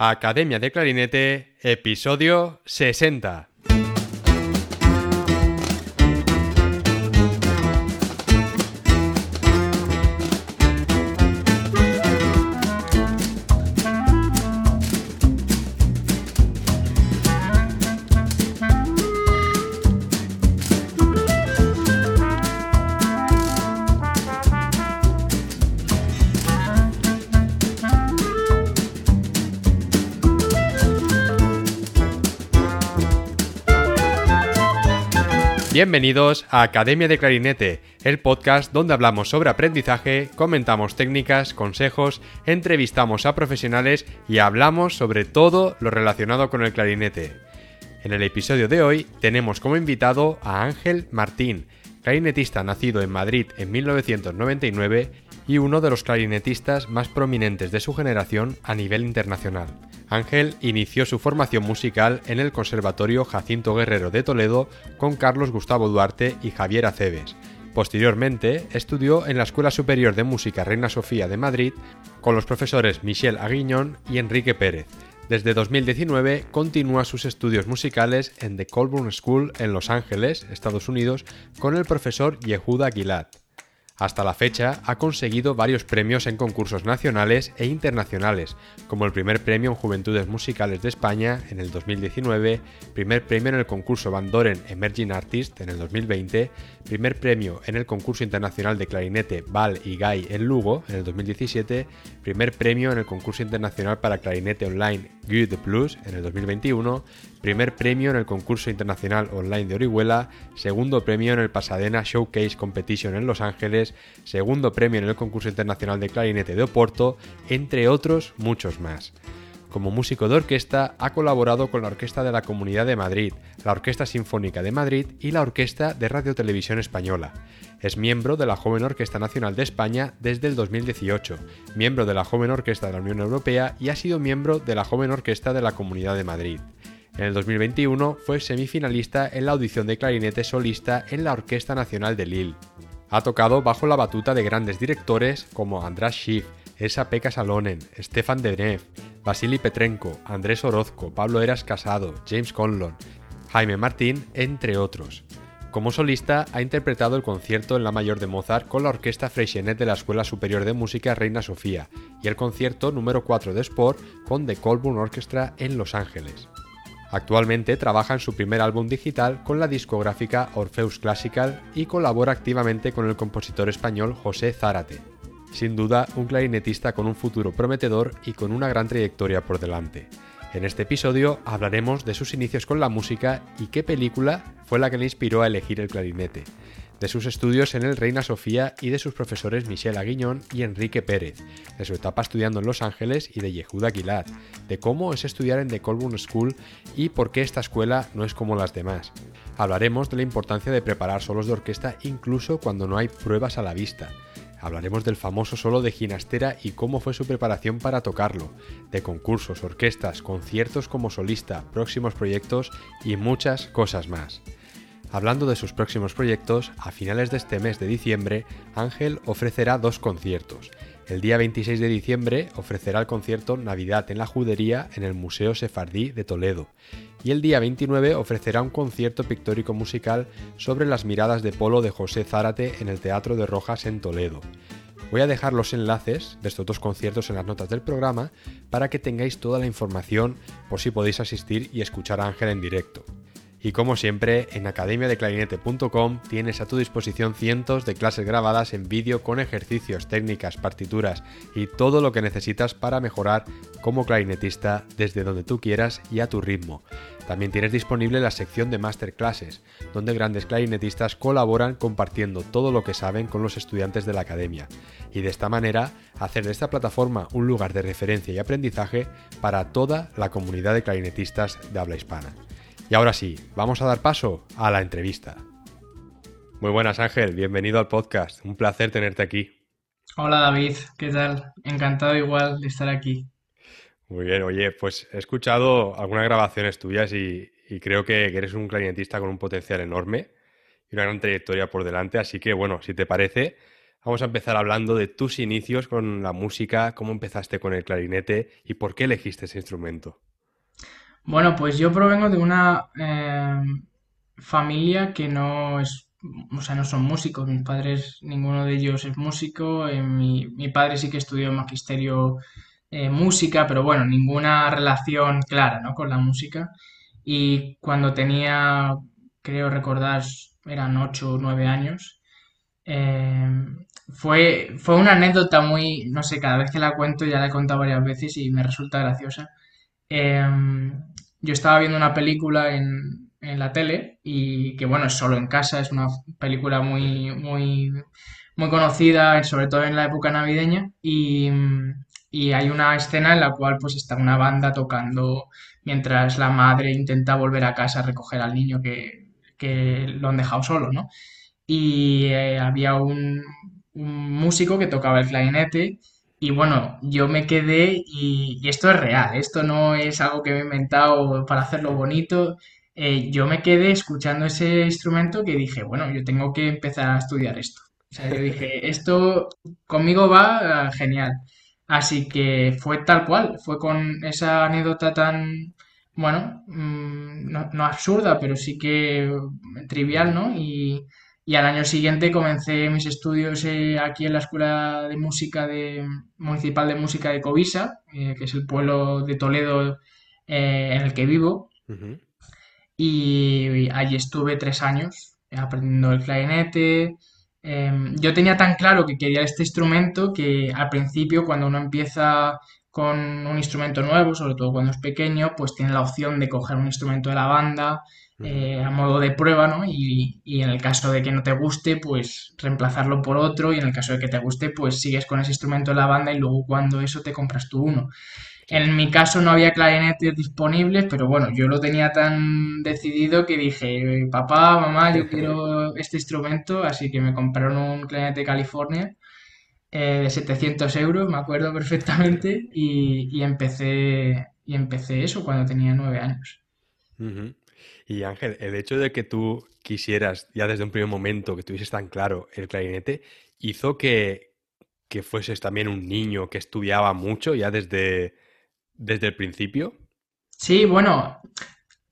Academia de Clarinete, episodio 60. Bienvenidos a Academia de Clarinete, el podcast donde hablamos sobre aprendizaje, comentamos técnicas, consejos, entrevistamos a profesionales y hablamos sobre todo lo relacionado con el clarinete. En el episodio de hoy tenemos como invitado a Ángel Martín, clarinetista nacido en Madrid en 1999 y uno de los clarinetistas más prominentes de su generación a nivel internacional. Ángel inició su formación musical en el Conservatorio Jacinto Guerrero de Toledo con Carlos Gustavo Duarte y Javier Aceves. Posteriormente, estudió en la Escuela Superior de Música Reina Sofía de Madrid con los profesores Michel Aguiñón y Enrique Pérez. Desde 2019 continúa sus estudios musicales en The Colburn School en Los Ángeles, Estados Unidos, con el profesor Yehuda Gilad. Hasta la fecha ha conseguido varios premios en concursos nacionales e internacionales, como el primer premio en Juventudes Musicales de España en el 2019, primer premio en el concurso Van Doren Emerging Artist en el 2020, primer premio en el concurso internacional de clarinete Val y Guy en Lugo en el 2017, primer premio en el concurso internacional para clarinete online Good Plus en el 2021, primer premio en el concurso internacional online de Orihuela, segundo premio en el Pasadena Showcase Competition en Los Ángeles, segundo premio en el concurso internacional de clarinete de Oporto, entre otros muchos más. Como músico de orquesta, ha colaborado con la Orquesta de la Comunidad de Madrid, la Orquesta Sinfónica de Madrid y la Orquesta de Radio Televisión Española. Es miembro de la Joven Orquesta Nacional de España desde el 2018, miembro de la Joven Orquesta de la Unión Europea y ha sido miembro de la Joven Orquesta de la Comunidad de Madrid. En el 2021 fue semifinalista en la audición de clarinete solista en la Orquesta Nacional de Lille. Ha tocado bajo la batuta de grandes directores como András Schiff, Esa Pekka Salonen, Stefan Denev, Vasily Petrenko, Andrés Orozco, Pablo Eras Casado, James Conlon, Jaime Martín, entre otros. Como solista ha interpretado el concierto en La Mayor de Mozart con la Orquesta Freixenet de la Escuela Superior de Música Reina Sofía y el concierto número 4 de Sport con The Colburn Orchestra en Los Ángeles. Actualmente trabaja en su primer álbum digital con la discográfica Orpheus Classical y colabora activamente con el compositor español José Zárate. Sin duda, un clarinetista con un futuro prometedor y con una gran trayectoria por delante. En este episodio hablaremos de sus inicios con la música y qué película fue la que le inspiró a elegir el clarinete, de sus estudios en el Reina Sofía y de sus profesores Michel Aguiñón y Enrique Pérez, de su etapa estudiando en Los Ángeles y de Yehuda Gilad, de cómo es estudiar en The Colburn School y por qué esta escuela no es como las demás. Hablaremos de la importancia de preparar solos de orquesta incluso cuando no hay pruebas a la vista, Hablaremos del famoso solo de Ginastera y cómo fue su preparación para tocarlo, de concursos, orquestas, conciertos como solista, próximos proyectos y muchas cosas más. Hablando de sus próximos proyectos, a finales de este mes de diciembre, Ángel ofrecerá dos conciertos. El día 26 de diciembre ofrecerá el concierto Navidad en la Judería en el Museo Sefardí de Toledo y el día 29 ofrecerá un concierto pictórico musical sobre las miradas de polo de José Zárate en el Teatro de Rojas en Toledo. Voy a dejar los enlaces de estos dos conciertos en las notas del programa para que tengáis toda la información por si podéis asistir y escuchar a Ángel en directo. Y como siempre, en academiadeclarinete.com tienes a tu disposición cientos de clases grabadas en vídeo con ejercicios, técnicas, partituras y todo lo que necesitas para mejorar como clarinetista desde donde tú quieras y a tu ritmo. También tienes disponible la sección de masterclasses, donde grandes clarinetistas colaboran compartiendo todo lo que saben con los estudiantes de la academia, y de esta manera hacer de esta plataforma un lugar de referencia y aprendizaje para toda la comunidad de clarinetistas de habla hispana. Y ahora sí, vamos a dar paso a la entrevista. Muy buenas Ángel, bienvenido al podcast, un placer tenerte aquí. Hola David, ¿qué tal? Encantado igual de estar aquí. Muy bien, oye, pues he escuchado algunas grabaciones tuyas y, creo que eres un clarinetista con un potencial enorme y una gran trayectoria por delante, así que bueno, si te parece, Vamos a empezar hablando de tus inicios con la música, cómo empezaste con el clarinete y por qué elegiste ese instrumento. Bueno, pues yo provengo de una eh, familia que no es, o sea, no son músicos. Mis padres, ninguno de ellos es músico. Eh, mi, mi padre sí que estudió magisterio eh, música, pero bueno, ninguna relación clara, ¿no? con la música. Y cuando tenía, creo recordar, eran ocho o nueve años, eh, fue, fue una anécdota muy, no sé, cada vez que la cuento, ya la he contado varias veces y me resulta graciosa. Yo estaba viendo una película en, en la tele y que bueno, es solo en casa, es una película muy, muy, muy conocida, sobre todo en la época navideña, y, y hay una escena en la cual pues está una banda tocando mientras la madre intenta volver a casa a recoger al niño que, que lo han dejado solo, ¿no? Y eh, había un, un músico que tocaba el clarinete y bueno, yo me quedé y, y esto es real, esto no es algo que me he inventado para hacerlo bonito. eh, yo me quedé escuchando ese instrumento que dije, bueno, yo tengo que empezar a estudiar esto. O sea, yo dije, esto conmigo va ah, genial. Así que fue tal cual, fue con esa anécdota tan, bueno, mm, no, no absurda, pero sí que trivial, ¿no? Y, y al año siguiente comencé mis estudios eh, aquí en la Escuela de Música de, Municipal de Música de Covisa, eh, que es el pueblo de Toledo eh, en el que vivo. Y allí estuve tres años aprendiendo el clarinete. Em, yo tenía tan claro que quería este instrumento que al principio, cuando uno empieza con un instrumento nuevo, sobre todo cuando es pequeño, pues tiene la opción de coger un instrumento de la banda. Eh, a modo de prueba, ¿no? Y, y en el caso de que no te guste, pues reemplazarlo por otro y en el caso de que te guste, pues sigues con ese instrumento de la banda y luego cuando eso te compras tú uno. En mi caso no había clarinetes disponibles, pero bueno, yo lo tenía tan decidido que dije, papá, mamá, yo quiero este instrumento, así que me compraron un clarinete California eh, de 700 euros, me acuerdo perfectamente, y, y empecé, y empecé eso cuando tenía nueve años. Y Ángel, el hecho de que tú quisieras ya desde un primer momento que tuvieses tan claro el clarinete, hizo que, que fueses también un niño que estudiaba mucho ya desde, desde el principio. Sí, bueno,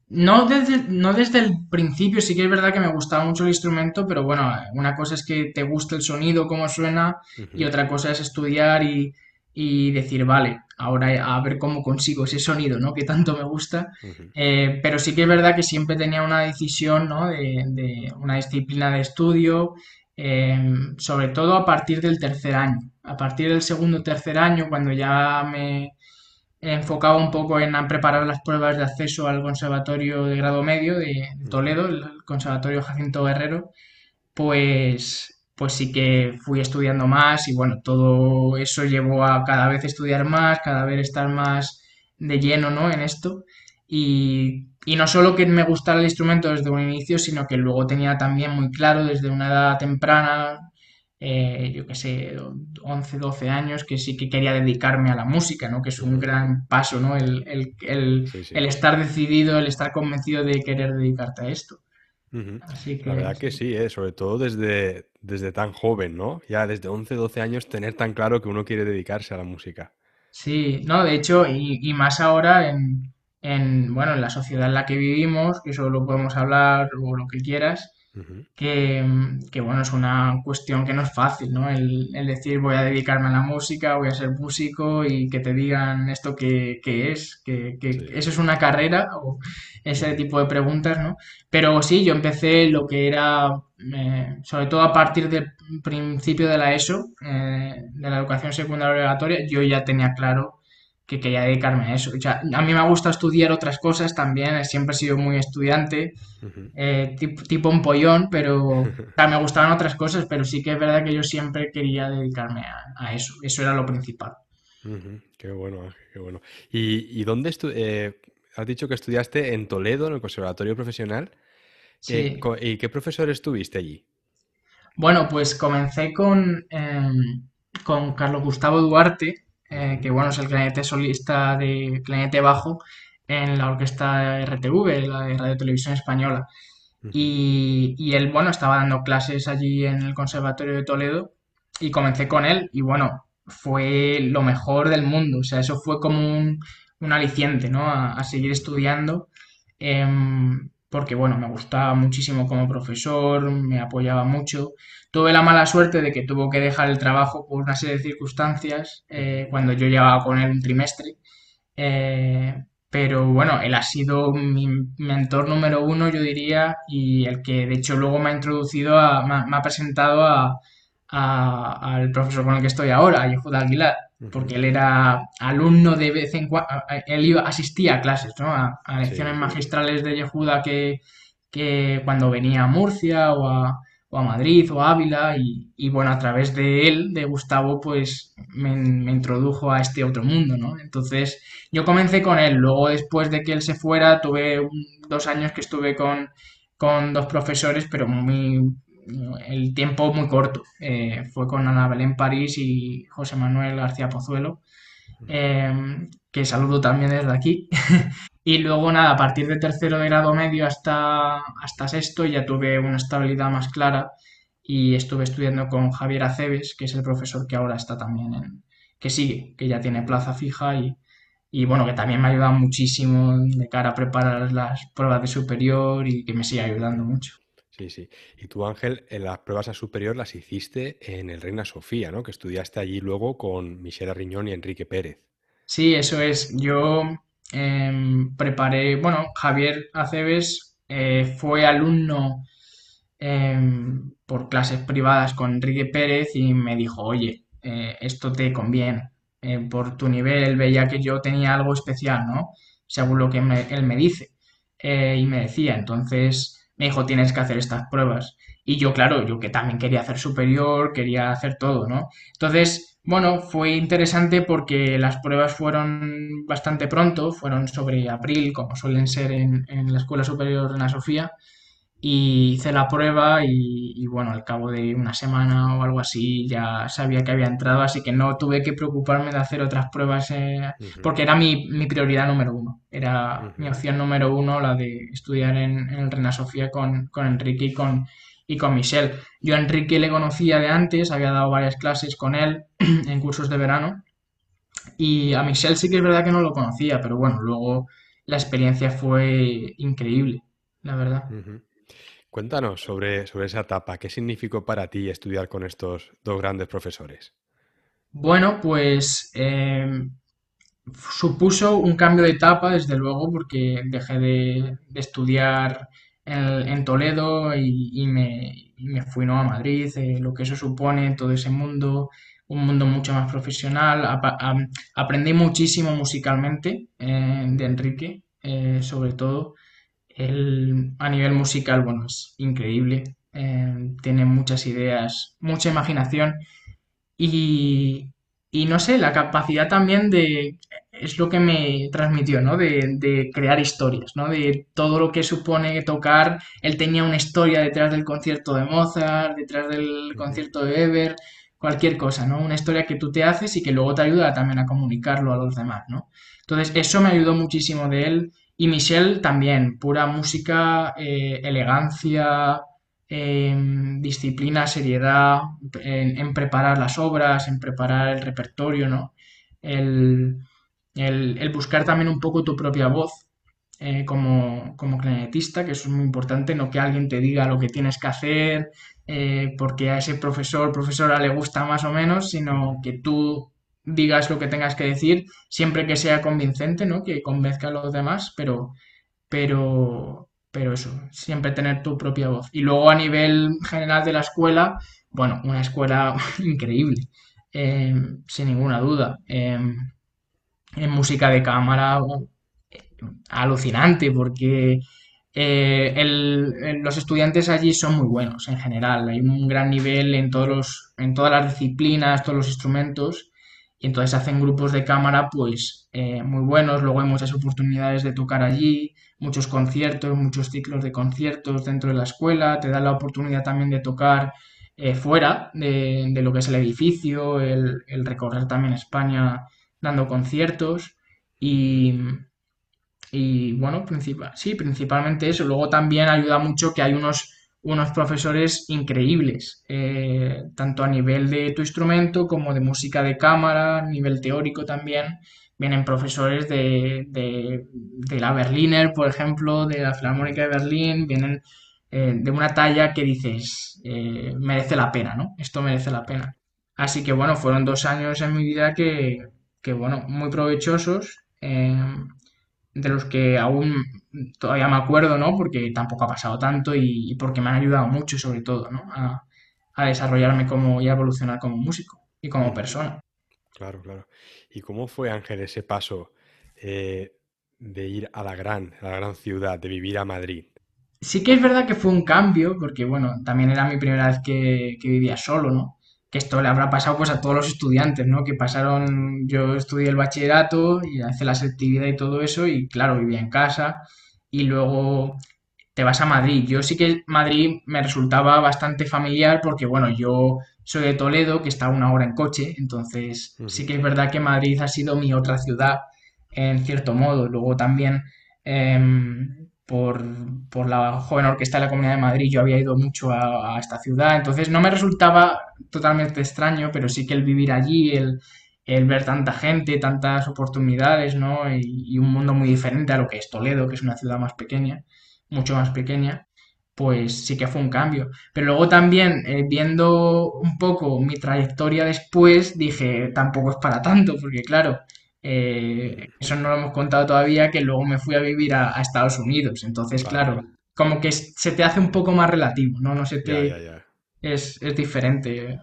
No desde, no desde el principio, sí que es verdad que me gustaba mucho el instrumento, pero bueno, una cosa es que te guste el sonido, cómo suena, y otra cosa es estudiar y, y decir, vale, ahora a ver cómo consigo ese sonido, ¿no? Que tanto me gusta. Eh, pero sí que es verdad que siempre tenía una decisión, ¿no? De, de una disciplina de estudio, eh, sobre todo a partir del tercer año. A partir del segundo o tercer año, cuando ya me enfocaba un poco en preparar las pruebas de acceso al Conservatorio de Grado Medio de, de Toledo, el Conservatorio Jacinto Guerrero, pues, pues sí que fui estudiando más y bueno, todo eso llevó a cada vez estudiar más, cada vez estar más de lleno, ¿no? en esto. Y, y no solo que me gustara el instrumento desde un inicio, sino que luego tenía también muy claro desde una edad temprana, eh, yo qué sé, 11 12 años, que sí que quería dedicarme a la música, ¿no? Que es un gran paso, ¿no? El, el, el, Sí, el sí. estar decidido, el estar convencido de querer dedicarte a esto. Así La que verdad que sí. ¿eh? Sobre todo desde, desde tan joven, ¿no? Ya desde 11 12 años tener tan claro que uno quiere dedicarse a la música. Sí, no, de hecho, y, y más ahora en, en, bueno, en la sociedad en la que vivimos, que eso lo podemos hablar o lo que quieras, Ujú, que, que, bueno, es una cuestión que no es fácil, ¿no? El, el decir voy a dedicarme a la música, voy a ser músico y que te digan esto que, que es, que, que Sí. eso es una carrera o ese tipo de preguntas, ¿no? Pero sí, yo empecé lo que era, eh, sobre todo a partir del principio de la ESO, eh, de la educación secundaria obligatoria, yo ya tenía claro que quería dedicarme a eso. O sea, a mí me gusta estudiar otras cosas también, siempre he sido muy estudiante eh, tipo, tipo un pollón, pero o sea, me gustaban otras cosas, pero sí que es verdad que yo siempre quería dedicarme a, a eso. Eso era lo principal. Qué bueno, Ángel, qué bueno. ¿Y, y dónde eh, has dicho que estudiaste en Toledo, en el Conservatorio Profesional? Sí. ¿y qué profesores tuviste allí? Bueno, pues comencé con, eh, con Carlos Gustavo Duarte, eh, que bueno, es el clarinete solista de clarinete bajo en la orquesta RTV, la de Radio Televisión Española. Y, y él, bueno, estaba dando clases allí en el Conservatorio de Toledo y comencé con él y bueno, fue lo mejor del mundo. O sea, eso fue como un, un aliciente, ¿no? A, a seguir estudiando. em, porque, bueno, me gustaba muchísimo como profesor, me apoyaba mucho. Tuve la mala suerte de que tuvo que dejar el trabajo por una serie de circunstancias eh, cuando yo llevaba con él un trimestre. Eh, pero bueno, él ha sido mi mentor número uno, yo diría, y el que de hecho luego me ha introducido, a, me, ha, me ha presentado a, a- al profesor con el que estoy ahora, a Yehuda Aguilar, porque él era alumno de vez en cuando, él iba, asistía a clases, ¿no? A, a lecciones Sí, sí. magistrales de Yehuda que, que cuando venía a Murcia o a, o a Madrid o a Ávila y, y, bueno, a través de él, de Gustavo, pues me, me introdujo a este otro mundo, ¿no? Entonces yo comencé con él, luego después de que él se fuera tuve un- dos años que estuve con, con dos profesores, pero muy, el tiempo muy corto. Eh, fue con Ana Belén París y José Manuel García Pozuelo, eh, que saludo también desde aquí. Y luego nada, a partir de tercero de grado medio hasta, hasta sexto ya tuve una estabilidad más clara y estuve estudiando con Javier Aceves, que es el profesor que ahora está también en, que sigue, que ya tiene plaza fija y, y bueno, que también me ha ayudado muchísimo de cara a preparar las pruebas de superior y que me sigue ayudando mucho. Sí, sí. Y tú, Ángel, en las pruebas a superior las hiciste en el Reina Sofía, ¿no? Que estudiaste allí luego con Michelle Riñón y Enrique Pérez. Sí, eso es. Yo em, preparé, bueno, Javier Aceves eh, fue alumno em, por clases privadas con Enrique Pérez y me dijo, oye, eh, esto te conviene. Eh, por tu nivel veía que yo tenía algo especial, ¿no? Según lo que él me dice. Y me decía, entonces me dijo, tienes que hacer estas pruebas. Y yo, claro, yo que también quería hacer superior, quería hacer todo, ¿no? Entonces, bueno, fue interesante porque las pruebas fueron bastante pronto, fueron sobre abril, como suelen ser en, en la Escuela Superior de Ana Sofía, y hice la prueba y, y, bueno, al cabo de una semana o algo así ya sabía que había entrado, así que no tuve que preocuparme de hacer otras pruebas eh, porque era mi, mi prioridad número uno, era mi opción número uno la de estudiar en, en el Reina Sofía con, con Enrique y con, y con Michelle. Yo a Enrique le conocía de antes, había dado varias clases con él en cursos de verano y a Michelle sí que es verdad que no lo conocía, pero bueno, luego la experiencia fue increíble, la verdad. Cuéntanos sobre, sobre esa etapa. ¿Qué significó para ti estudiar con estos dos grandes profesores? Bueno, pues eh, supuso un cambio de etapa, desde luego, porque dejé de, de estudiar en, en Toledo y, me, fui ¿no? a Madrid, eh, lo que eso supone, todo ese mundo, un mundo mucho más profesional. Aprendí muchísimo musicalmente eh, de Enrique, eh, sobre todo. Él, a nivel musical, bueno, es increíble. eh, tiene muchas ideas, mucha imaginación y no sé, la capacidad también de, es lo que me transmitió, ¿no? De, de crear historias, ¿no? De todo lo que supone tocar. Él tenía una historia detrás del concierto de Mozart, detrás del concierto de Weber, cualquier cosa, ¿no? Una historia que tú te haces y que luego te ayuda también a comunicarlo a los demás, ¿no? Entonces, eso me ayudó muchísimo de él. Y Michelle también, pura música, eh, elegancia, em, disciplina, seriedad, en, en preparar las obras, en preparar el repertorio, ¿no? El, el- el buscar también un poco tu propia voz eh, como, como clarinetista, que eso es muy importante, no que alguien te diga lo que tienes que hacer, eh, porque a ese profesor, profesora le gusta más o menos, sino que tú digas lo que tengas que decir, siempre que sea convincente, ¿no? Que convenzca a los demás, pero pero, pero eso, siempre tener tu propia voz. Y luego a nivel general de la escuela, bueno, una escuela increíble, eh, sin ninguna duda. En música de cámara, alucinante, porque eh, los estudiantes allí son muy buenos en general. Hay un gran nivel en todos los, en todas las disciplinas, todos los instrumentos. Y entonces hacen grupos de cámara pues eh, muy buenos. Luego hay muchas oportunidades de tocar allí, muchos conciertos, muchos ciclos de conciertos dentro de la escuela. Te dan la oportunidad también de tocar eh, fuera de, lo que es el edificio, el recorrer también España dando conciertos. Y, y bueno, principal, sí, principalmente eso. Luego también ayuda mucho que hay unos, unos profesores increíbles, eh, tanto a nivel de tu instrumento como de música de cámara, nivel teórico también. Vienen profesores de, de, la Berliner, por ejemplo, de la Filarmónica de Berlín, vienen eh, de una talla que dices, eh, merece la pena, ¿no? Esto merece la pena. Así que bueno, fueron dos años en mi vida que, que bueno, muy provechosos de los que aún todavía me acuerdo, ¿no? Porque tampoco ha pasado tanto y, porque me han ayudado mucho, sobre todo, ¿no? A, desarrollarme como y a evolucionar como músico y como persona. Claro, claro. ¿Y cómo fue, Ángel, ese paso eh, de ir a la gran, a la gran ciudad, de vivir a Madrid? Sí que es verdad que fue un cambio, porque bueno, también era mi primera vez que, que vivía solo, ¿no? Esto le habrá pasado pues a todos los estudiantes, ¿no? Que pasaron, yo estudié el bachillerato y hice la selectividad y todo eso y claro, vivía en casa y luego te vas a Madrid. Yo sí que Madrid me resultaba bastante familiar porque bueno, yo soy de Toledo, que está una hora en coche, entonces sí que es verdad que Madrid ha sido mi otra ciudad en cierto modo. Luego también em, por, por, la joven orquesta de la Comunidad de Madrid, yo había ido mucho a, esta ciudad, entonces no me resultaba totalmente extraño, pero sí que el vivir allí, el, el ver tanta gente, tantas oportunidades, ¿no? Y, un mundo muy diferente a lo que es Toledo, que es una ciudad más pequeña, mucho más pequeña, pues sí que fue un cambio. Pero luego también, eh, viendo un poco mi trayectoria después, dije, tampoco es para tanto, porque claro, eh, eso no lo hemos contado todavía, que luego me fui a vivir a, Estados Unidos. Entonces, claro, como que se te hace un poco más relativo, ¿no? No se te... Es, diferente.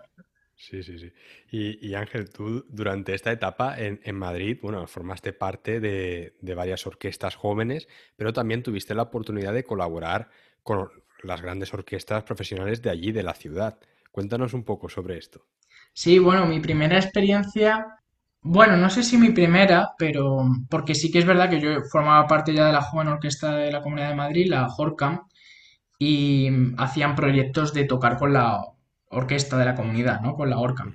Sí, sí, sí. Y, Ángel, tú durante esta etapa en, Madrid, bueno, formaste parte de, de, varias orquestas jóvenes, pero también tuviste la oportunidad de colaborar con las grandes orquestas profesionales de allí, de la ciudad. Cuéntanos un poco sobre esto. Sí, bueno, mi primera experiencia bueno, no sé si mi primera, pero porque sí que es verdad que yo formaba parte ya de la joven orquesta de la Comunidad de Madrid, la JORCAM, y hacían proyectos de tocar con la orquesta de la comunidad, ¿no? Con la ORCAM,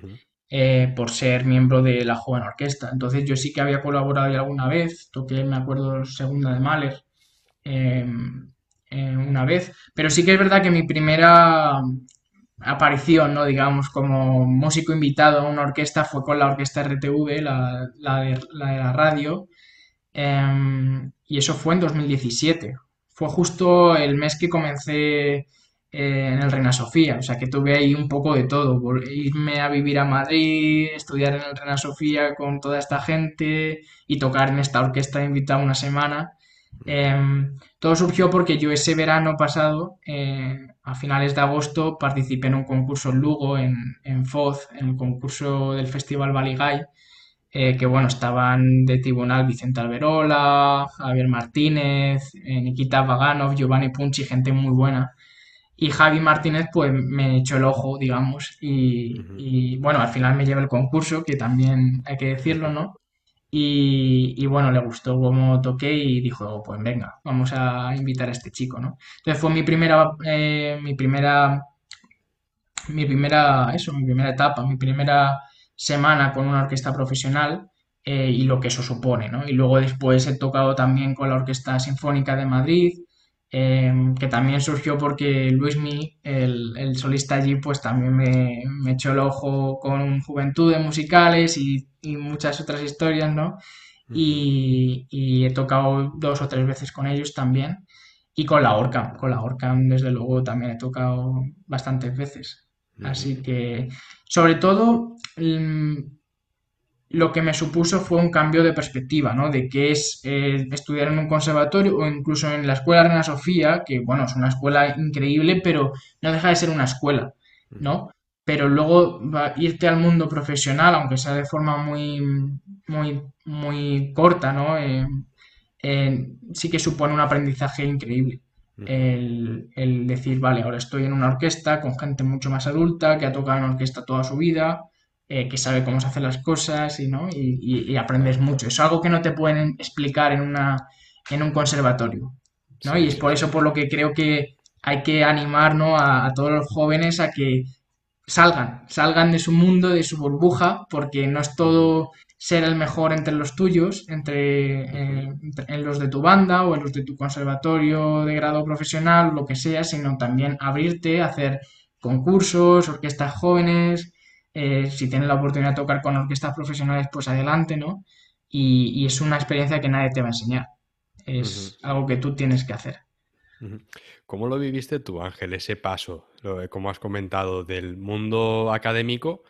eh, por ser miembro de la joven orquesta. Entonces yo sí que había colaborado ya alguna vez, toqué, me acuerdo, segunda de Mahler, em, eh, una vez, pero sí que es verdad que mi primera aparición, ¿no? digamos, como músico invitado a una orquesta fue con la orquesta RTV, la, de, la radio, em, y eso fue en 2017. Fue justo el mes que comencé eh, en el Reina Sofía, o sea que tuve ahí un poco de todo, irme a vivir a Madrid, estudiar en el Reina Sofía con toda esta gente y tocar en esta orquesta invitada una semana. Em, todo surgió porque yo ese verano pasado, eh, a finales de agosto, participé en un concurso en Lugo, en, en Foz, en el concurso del Festival Baligay, eh, que bueno, estaban de tribunal Vicente Alberola, Javier Martínez, eh, Nikita Vaganov, Giovanni Punchi, gente muy buena. Y Javi Martínez pues me echó el ojo, digamos, y, y bueno, al final me lleva el concurso, que también hay que decirlo, ¿no? Y, bueno, le gustó cómo toqué y dijo, pues venga, vamos a invitar a este chico, ¿no? Entonces fue mi primera, eh, mi primera, mi primera, eso, mi primera etapa, mi primera semana con una orquesta profesional eh, y lo que eso supone, ¿no? Y luego después he tocado también con la Orquesta Sinfónica de Madrid, Em, que también surgió porque Luismi, el, el solista allí, pues también me, me, echó el ojo con Juventudes Musicales y, y muchas otras historias, ¿no? Y, y, he tocado dos o tres veces con ellos también. Y con la Orcam, con la Orcam desde luego también he tocado bastantes veces. Así que, sobre todo, mm, lo que me supuso fue un cambio de perspectiva, ¿no? De qué es eh, estudiar en un conservatorio o incluso en la Escuela Reina Sofía, que, bueno, es una escuela increíble, pero no deja de ser una escuela, ¿no? Pero luego irte al mundo profesional, aunque sea de forma muy, muy, muy corta, ¿no? Eh, eh, sí que supone un aprendizaje increíble. El, el, decir, vale, ahora estoy en una orquesta con gente mucho más adulta, que ha tocado en orquesta toda su vida, eh, que sabe cómo se hacen las cosas y, ¿no? Y, aprendes mucho. Es algo que no te pueden explicar en, una, en un conservatorio. ¿no? y es por eso por lo que creo que hay que animar a, todos los jóvenes a que salgan, salgan de su mundo, de su burbuja, porque no es todo ser el mejor entre los tuyos, entre eh, en los de tu banda o en los de tu conservatorio de grado profesional, lo que sea, sino también abrirte, hacer concursos, orquestas jóvenes, eh, si tienes la oportunidad de tocar con orquestas profesionales, pues adelante, ¿no? Y, es una experiencia que nadie te va a enseñar. Es algo que tú tienes que hacer. ¿Cómo lo viviste tú, Ángel, ese paso, como has comentado, del mundo académico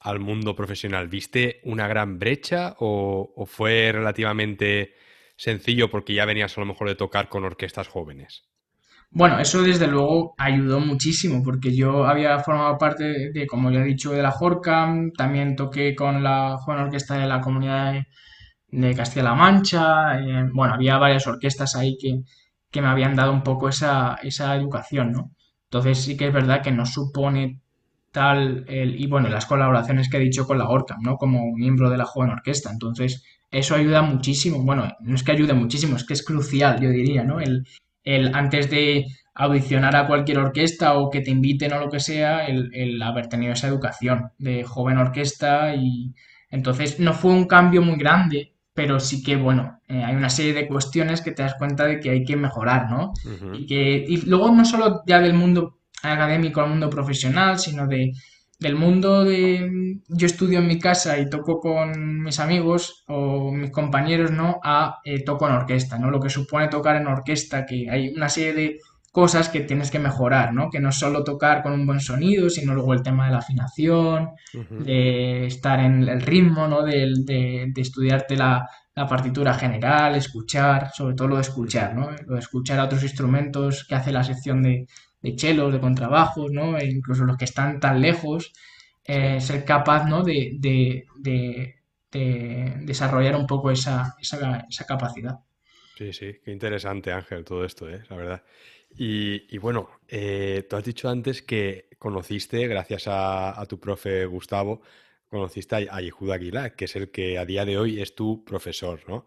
al mundo profesional? ¿Viste una gran brecha o, fue relativamente sencillo porque ya venías a lo mejor de tocar con orquestas jóvenes? Bueno, eso desde luego ayudó muchísimo porque yo había formado parte de, como ya he dicho, de la JORCAM, también toqué con la joven orquesta de la comunidad de, Castilla-La Mancha, eh, bueno, había varias orquestas ahí que, que me habían dado un poco esa, esa educación, ¿no? Entonces sí que es verdad que no supone tal, el, y bueno, las colaboraciones que he dicho con la ORCAM, ¿no? Como miembro de la joven orquesta. Entonces, eso ayuda muchísimo. Bueno, no es que ayude muchísimo, es que es crucial, yo diría, ¿no? El, el antes de audicionar a cualquier orquesta o que te inviten o lo que sea, el, el haber tenido esa educación de joven orquesta y entonces no fue un cambio muy grande, pero sí que, bueno, eh, hay una serie de cuestiones que te das cuenta de que hay que mejorar, ¿no? y, que, y luego no solo ya del mundo académico al mundo profesional, sino de, del mundo de yo estudio en mi casa y toco con mis amigos o mis compañeros, ¿no? A eh, toco en orquesta, ¿no? Lo que supone tocar en orquesta, que hay una serie de cosas que tienes que mejorar, ¿no? Que no es solo tocar con un buen sonido, sino luego el tema de la afinación, de estar en el ritmo, ¿no? De, de, estudiarte la, partitura general, escuchar, sobre todo lo de escuchar, ¿no? Lo de escuchar a otros instrumentos que hace la sección de, de chelos, de contrabajos, ¿no? E incluso los que están tan lejos, eh, ser capaz, ¿no? De, de, desarrollar un poco esa, esa, esa capacidad. Sí, sí, qué interesante, Ángel, todo esto, ¿eh? la verdad. Y, bueno, eh, tú has dicho antes que conociste, gracias a, tu profe Gustavo, conociste a, Yehuda Aguilar, que es el que a día de hoy es tu profesor, ¿no?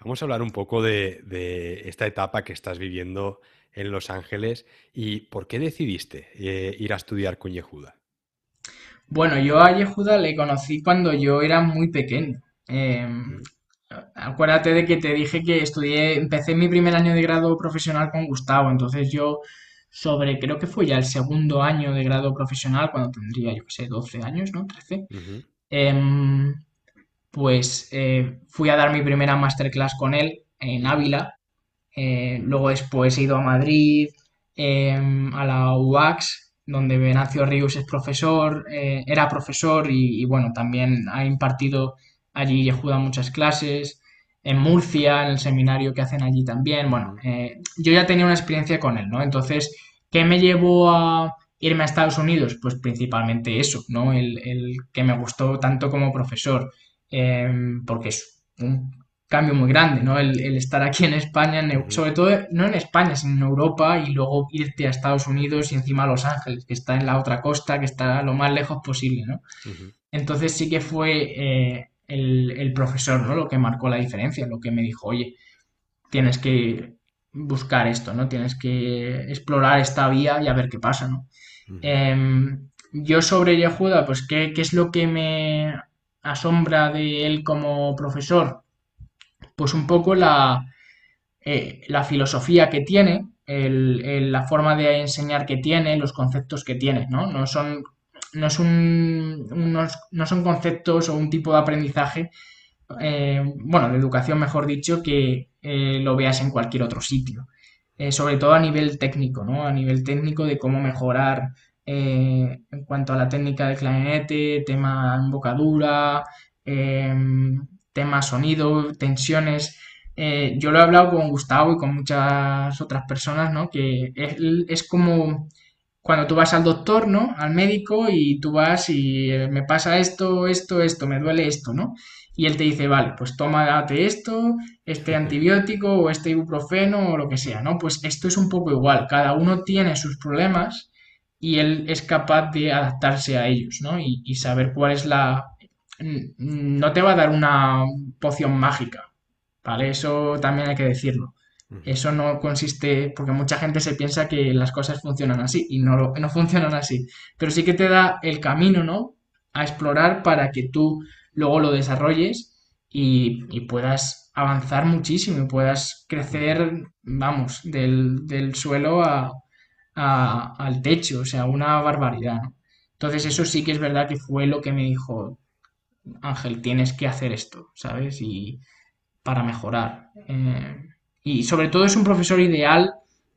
Vamos a hablar un poco de, esta etapa que estás viviendo en Los Ángeles y por qué decidiste eh, ir a estudiar con Yehuda. Bueno, yo a Yehuda le conocí cuando yo era muy pequeño. Em, acuérdate de que te dije que estudié, empecé mi primer año de grado profesional con Gustavo, entonces yo sobre, creo que fue ya el segundo año de grado profesional, cuando tendría, yo qué sé, 12 años, ¿no? 13. Em, pues eh, fui a dar mi primera masterclass con él en Ávila. Eh, luego después he ido a Madrid, em, a la UAX, donde Venancio Ríos es profesor, eh, era profesor y, y, bueno, también ha impartido allí Yehuda muchas clases, en Murcia, en el seminario que hacen allí también. Bueno, eh, yo ya tenía una experiencia con él, ¿no? Entonces, ¿qué me llevó a irme a Estados Unidos? Pues principalmente eso, ¿no? El, que me gustó tanto como profesor, em, porque es un cambio muy grande, ¿no? El, estar aquí en España, sobre todo no en España, sino en Europa y luego irte a Estados Unidos y encima a Los Ángeles, que está en la otra costa, que está lo más lejos posible, ¿no? Entonces sí que fue eh, el, profesor, ¿no? Lo que marcó la diferencia, lo que me dijo, oye, tienes que buscar esto, ¿no? Tienes que explorar esta vía y a ver qué pasa, ¿no? Em, yo sobre Yehuda, pues ¿qué, es lo que me asombra de él como profesor? Pues un poco la, eh, la filosofía que tiene, la forma de enseñar que tiene, los conceptos que tiene, ¿no? No son no, es un, no son conceptos o un tipo de aprendizaje, eh, bueno, de educación mejor dicho, que eh, lo veas en cualquier otro sitio. Sobre todo a nivel técnico, ¿no? A nivel técnico de cómo mejorar en cuanto a la técnica de clarinete, tema embocadura, tema sonido, tensiones. yo lo he hablado con Gustavo y con muchas otras personas, ¿no? Que es, es como cuando tú vas al doctor, ¿no? Al médico y tú vas y eh, me pasa esto, esto, esto, me duele esto, ¿no? Y él te dice, vale, pues tómate esto, este antibiótico o este ibuprofeno o lo que sea, ¿no? Pues esto es un poco igual, cada uno tiene sus problemas y él es capaz de adaptarse a ellos, ¿no? Y, y saber cuál es la... No te va a dar una poción mágica, ¿vale? Eso también hay que decirlo eso no consiste, porque mucha gente se piensa que las cosas funcionan así y no, no funcionan así, pero sí que te da el camino, ¿no? A explorar para que tú luego lo desarrolles y, puedas avanzar muchísimo y puedas crecer, vamos, del, suelo a, al techo, o sea, una barbaridad, Entonces eso sí que es verdad que fue lo que me dijo, Ángel, tienes que hacer esto, ¿sabes? Y para mejorar. Eh, y sobre todo es un profesor ideal.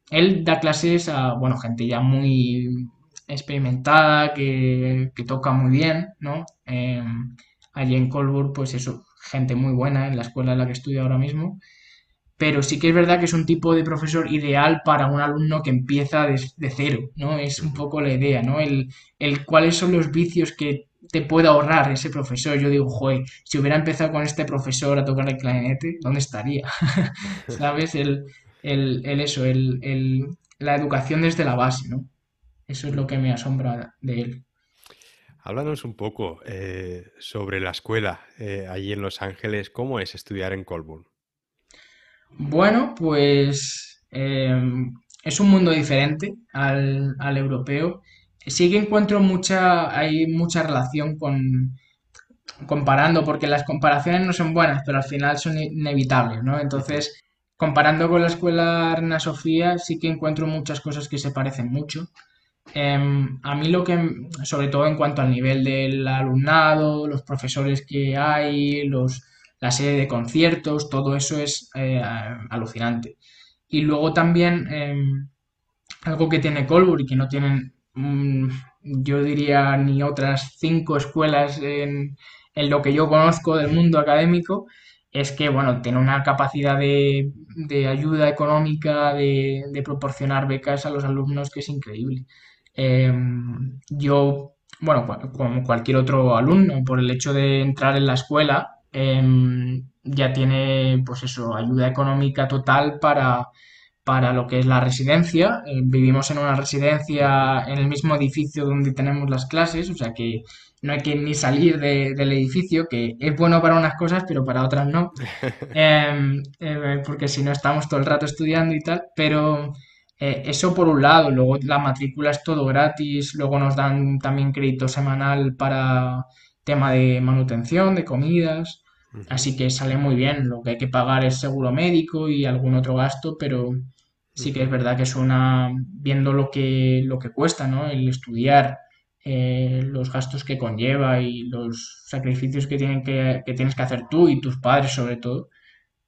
Él da clases a, bueno, gente ya muy experimentada, que, toca muy bien, ¿no? Eh, allí en Colburn, pues eso, gente muy buena en la escuela en la que estudio ahora mismo. Pero sí que es verdad que es un tipo de profesor ideal para un alumno que empieza de, cero, ¿no? Es un poco la idea, ¿no? El, el cuáles son los vicios que te puede ahorrar ese profesor. Yo digo, joder, si hubiera empezado con este profesor a tocar el clarinete, ¿dónde estaría? ¿Sabes? El, el, el eso, el, el, la educación desde la base, ¿no? Eso es lo que me asombra de él. Háblanos un poco eh, sobre la escuela eh, allí en Los Ángeles. ¿Cómo es estudiar en Colburn? Bueno, pues em, es un mundo diferente al, al, europeo. Sí que encuentro mucha, hay mucha relación con comparando, porque las comparaciones no son buenas, pero al final son inevitables, ¿no? Entonces, comparando con la escuela Reina Sofía, sí que encuentro muchas cosas que se parecen mucho. Em, a mí lo que, sobre todo en cuanto al nivel del alumnado, los profesores que hay, los, la serie de conciertos, todo eso es eh, alucinante. Y luego también em, algo que tiene Colbur y que no tienen, mm, yo diría, ni otras cinco escuelas en, lo que yo conozco del mundo académico, es que, bueno, tiene una capacidad de, de ayuda económica, de, de proporcionar becas a los alumnos que es increíble. Em, yo, bueno, como cualquier otro alumno, por el hecho de entrar en la escuela, em, ya tiene, pues eso, ayuda económica total para, para lo que es la residencia. Eh, vivimos en una residencia en el mismo edificio donde tenemos las clases, o sea que no hay que ni salir del edificio, que es bueno para unas cosas, pero para otras no, em, eh, porque si no estamos todo el rato estudiando y tal, pero eh, eso por un lado, luego la matrícula es todo gratis, luego nos dan también crédito semanal para tema de manutención, de comidas, así que sale muy bien. Lo que hay que pagar es seguro médico y algún otro gasto, pero sí que es verdad que es una, viendo lo que, lo que cuesta, ¿no? El estudiar, eh, los gastos que conlleva y los sacrificios que, tienen que, que tienes que hacer tú y tus padres sobre todo,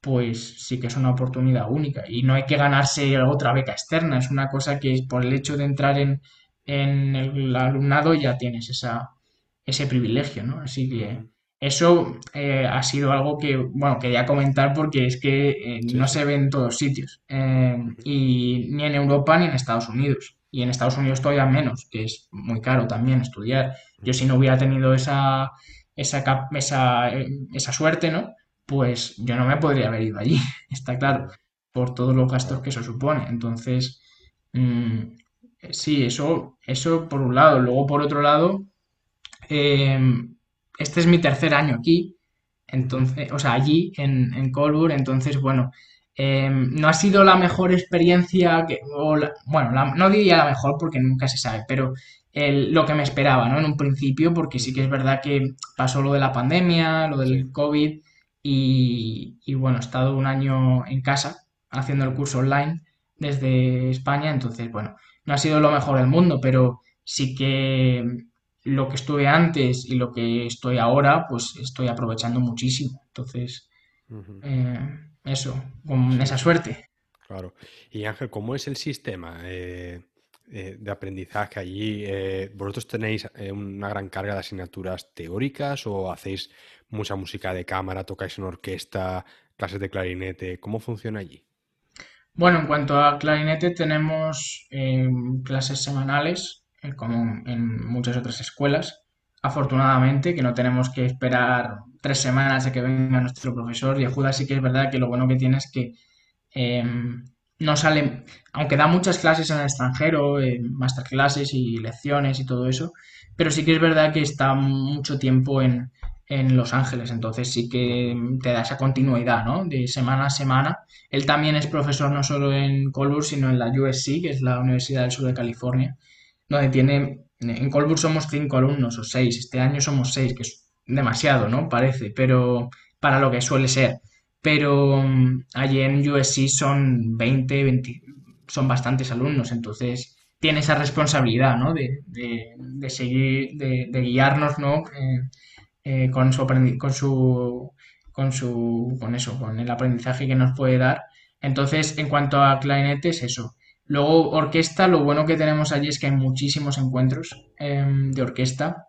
pues sí que es una oportunidad única. Y no hay que ganarse otra beca externa, es una cosa que por el hecho de entrar en, el alumnado ya tienes esa, ese privilegio, ¿no? Así que eso eh, ha sido algo que, bueno, quería comentar porque es que eh, no se ve en todos sitios, eh, y ni en Europa ni en Estados Unidos. Y en Estados Unidos todavía menos, que es muy caro también estudiar. Yo si no hubiera tenido esa, esa, esa, esa suerte, ¿no? pues yo no me podría haber ido allí, está claro, por todos los gastos que eso supone. Entonces, mm, sí, eso, eso por un lado. Luego, por otro lado, este es mi tercer año aquí, entonces, o sea, allí en, en Colbur, entonces, bueno, em, no ha sido la mejor experiencia, que, bueno, no diría la mejor porque nunca se sabe, pero lo que me esperaba, ¿no? En un principio, porque sí que es verdad que pasó lo de la pandemia, lo del COVID, y, bueno, he estado un año en casa haciendo el curso online desde España, entonces, bueno, no ha sido lo mejor del mundo, pero sí que lo que estuve antes y lo que estoy ahora, pues estoy aprovechando muchísimo. Entonces, eh, eso, con esa suerte. Claro. Y Ángel, ¿cómo es el sistema eh, eh, de aprendizaje allí? ¿Vosotros tenéis una gran carga de asignaturas teóricas o hacéis mucha música de cámara, tocáis en orquesta, clases de clarinete, ¿cómo funciona allí? Bueno, en cuanto a clarinete tenemos clases semanales, como en muchas otras escuelas, afortunadamente, que no tenemos que esperar tres semanas a que venga nuestro profesor. Y a sí que es verdad que lo bueno que tiene es que em, no sale, aunque da muchas clases en el extranjero, eh, masterclasses y lecciones y todo eso, pero sí que es verdad que está mucho tiempo en, en Los Ángeles, entonces sí que te da esa continuidad, ¿no? De semana a semana. Él también es profesor no solo en Colbur, sino en la USC, que es la Universidad del Sur de California, donde tiene, en Colbur somos cinco alumnos o seis, este año somos seis, que es demasiado, ¿no? Parece, pero para lo que suele ser. Pero mm, allí en USC son 20, 20, son bastantes alumnos, entonces tiene esa responsabilidad, ¿no? De, de, seguir, de, guiarnos, ¿no? Eh, eh, con su con su con su con eso, con el aprendizaje que nos puede dar. Entonces, en cuanto a clarinete es eso. Luego, orquesta, lo bueno que tenemos allí es que hay muchísimos encuentros em, de orquesta.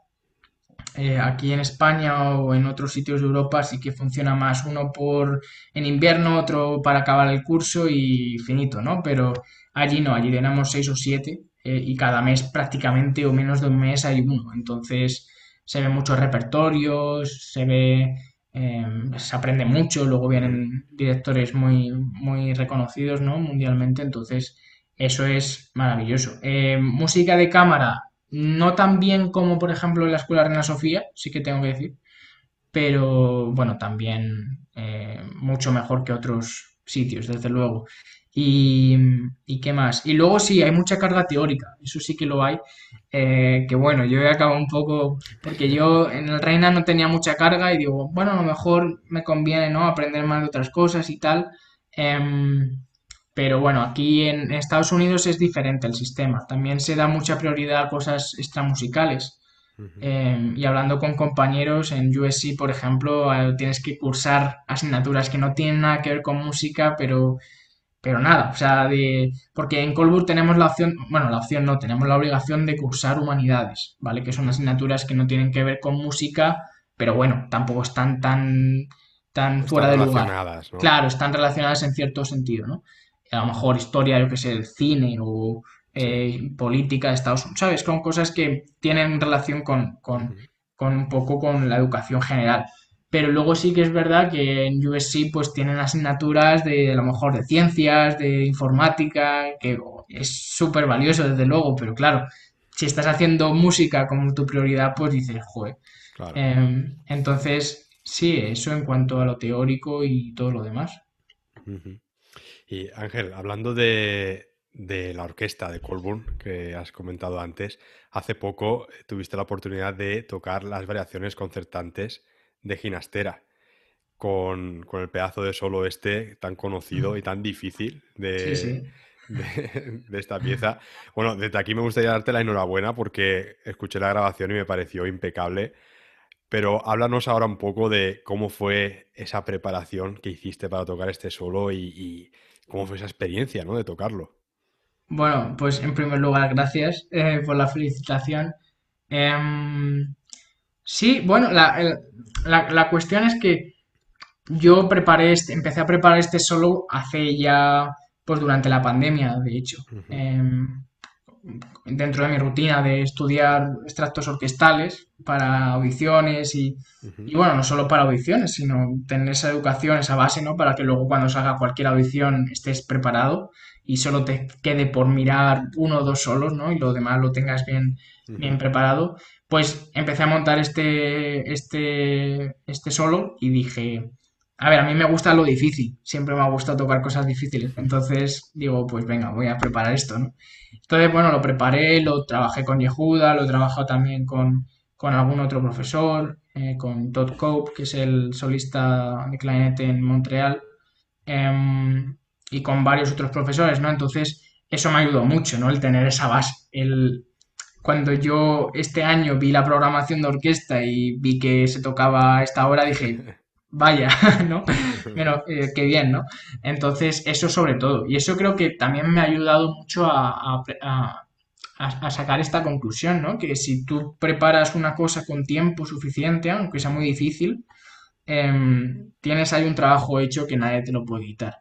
Eh, aquí en España o en otros sitios de Europa sí que funciona más uno por en invierno, otro para acabar el curso y finito, ¿no? Pero allí no, allí tenemos seis o siete eh, y cada mes prácticamente o menos de un mes hay uno. Entonces se ven muchos repertorios, se ve, em, se aprende mucho, luego vienen directores muy, muy reconocidos, ¿no? Mundialmente, entonces eso es maravilloso. Em, música de cámara, no tan bien como por ejemplo en la Escuela Reina Sofía, sí que tengo que decir, pero bueno, también eh, mucho mejor que otros sitios, desde luego. Y, qué más. Y luego sí, hay mucha carga teórica, eso sí que lo hay. Eh, que bueno, yo he acabado un poco, porque yo en el Reina no tenía mucha carga y digo, bueno, a lo mejor me conviene, ¿no? Aprender más de otras cosas y tal. Em, pero bueno, aquí en Estados Unidos es diferente el sistema. También se da mucha prioridad a cosas extramusicales. Em, y hablando con compañeros en USC, por ejemplo, eh, tienes que cursar asignaturas que no tienen nada que ver con música, pero pero nada, o sea, de, porque en Colbur tenemos la opción, bueno, la opción no, tenemos la obligación de cursar humanidades, ¿vale? Que son asignaturas que no tienen que ver con música, pero bueno, tampoco están tan, tan fuera de lugar. ¿no? Claro, están relacionadas en cierto sentido, ¿no? A lo mejor historia, yo que sé, el cine o eh, política de Estados Unidos, ¿sabes? Con cosas que tienen relación con, con, con un poco con la educación general pero luego sí que es verdad que en USC pues tienen asignaturas de a lo mejor de ciencias, de informática, que es súper valioso desde luego, pero claro, si estás haciendo música como tu prioridad, pues dices, joder. Em, entonces, sí, eso en cuanto a lo teórico y todo lo demás. Y Ángel, hablando de, de la orquesta de Colburn que has comentado antes, hace poco tuviste la oportunidad de tocar las variaciones concertantes de Ginastera, con, el pedazo de solo este tan conocido y tan difícil de, de, esta pieza. Bueno, desde aquí me gustaría darte la enhorabuena porque escuché la grabación y me pareció impecable. Pero háblanos ahora un poco de cómo fue esa preparación que hiciste para tocar este solo y, cómo fue esa experiencia, ¿no? De tocarlo. Bueno, pues en primer lugar, gracias eh, por la felicitación. Em, Sí, bueno, la, la, cuestión es que yo preparé este, empecé a preparar este solo hace ya, pues durante la pandemia, de hecho. Em, dentro de mi rutina de estudiar extractos orquestales para audiciones y, y, bueno, no solo para audiciones, sino tener esa educación, esa base, ¿no? Para que luego cuando salga cualquier audición estés preparado y solo te quede por mirar uno o dos solos, ¿no? Y lo demás lo tengas bien, bien preparado pues empecé a montar este, este, este solo y dije, a ver, a mí me gusta lo difícil, siempre me ha gustado tocar cosas difíciles, entonces digo, pues venga, voy a preparar esto, ¿no? Entonces, bueno, lo preparé, lo trabajé con Yehuda, lo he trabajado también con, algún otro profesor, eh, con Todd Cope, que es el solista de clarinete en Montreal, em, y con varios otros profesores, ¿no? Entonces, eso me ayudó mucho, ¿no? El tener esa base, el, cuando yo este año vi la programación de orquesta y vi que se tocaba esta hora, dije, vaya, ¿no? Pero eh, qué bien, ¿no? Entonces, eso sobre todo. Y eso creo que también me ha ayudado mucho a, sacar esta conclusión, ¿no? Que si tú preparas una cosa con tiempo suficiente, aunque sea muy difícil, em, tienes ahí un trabajo hecho que nadie te lo puede quitar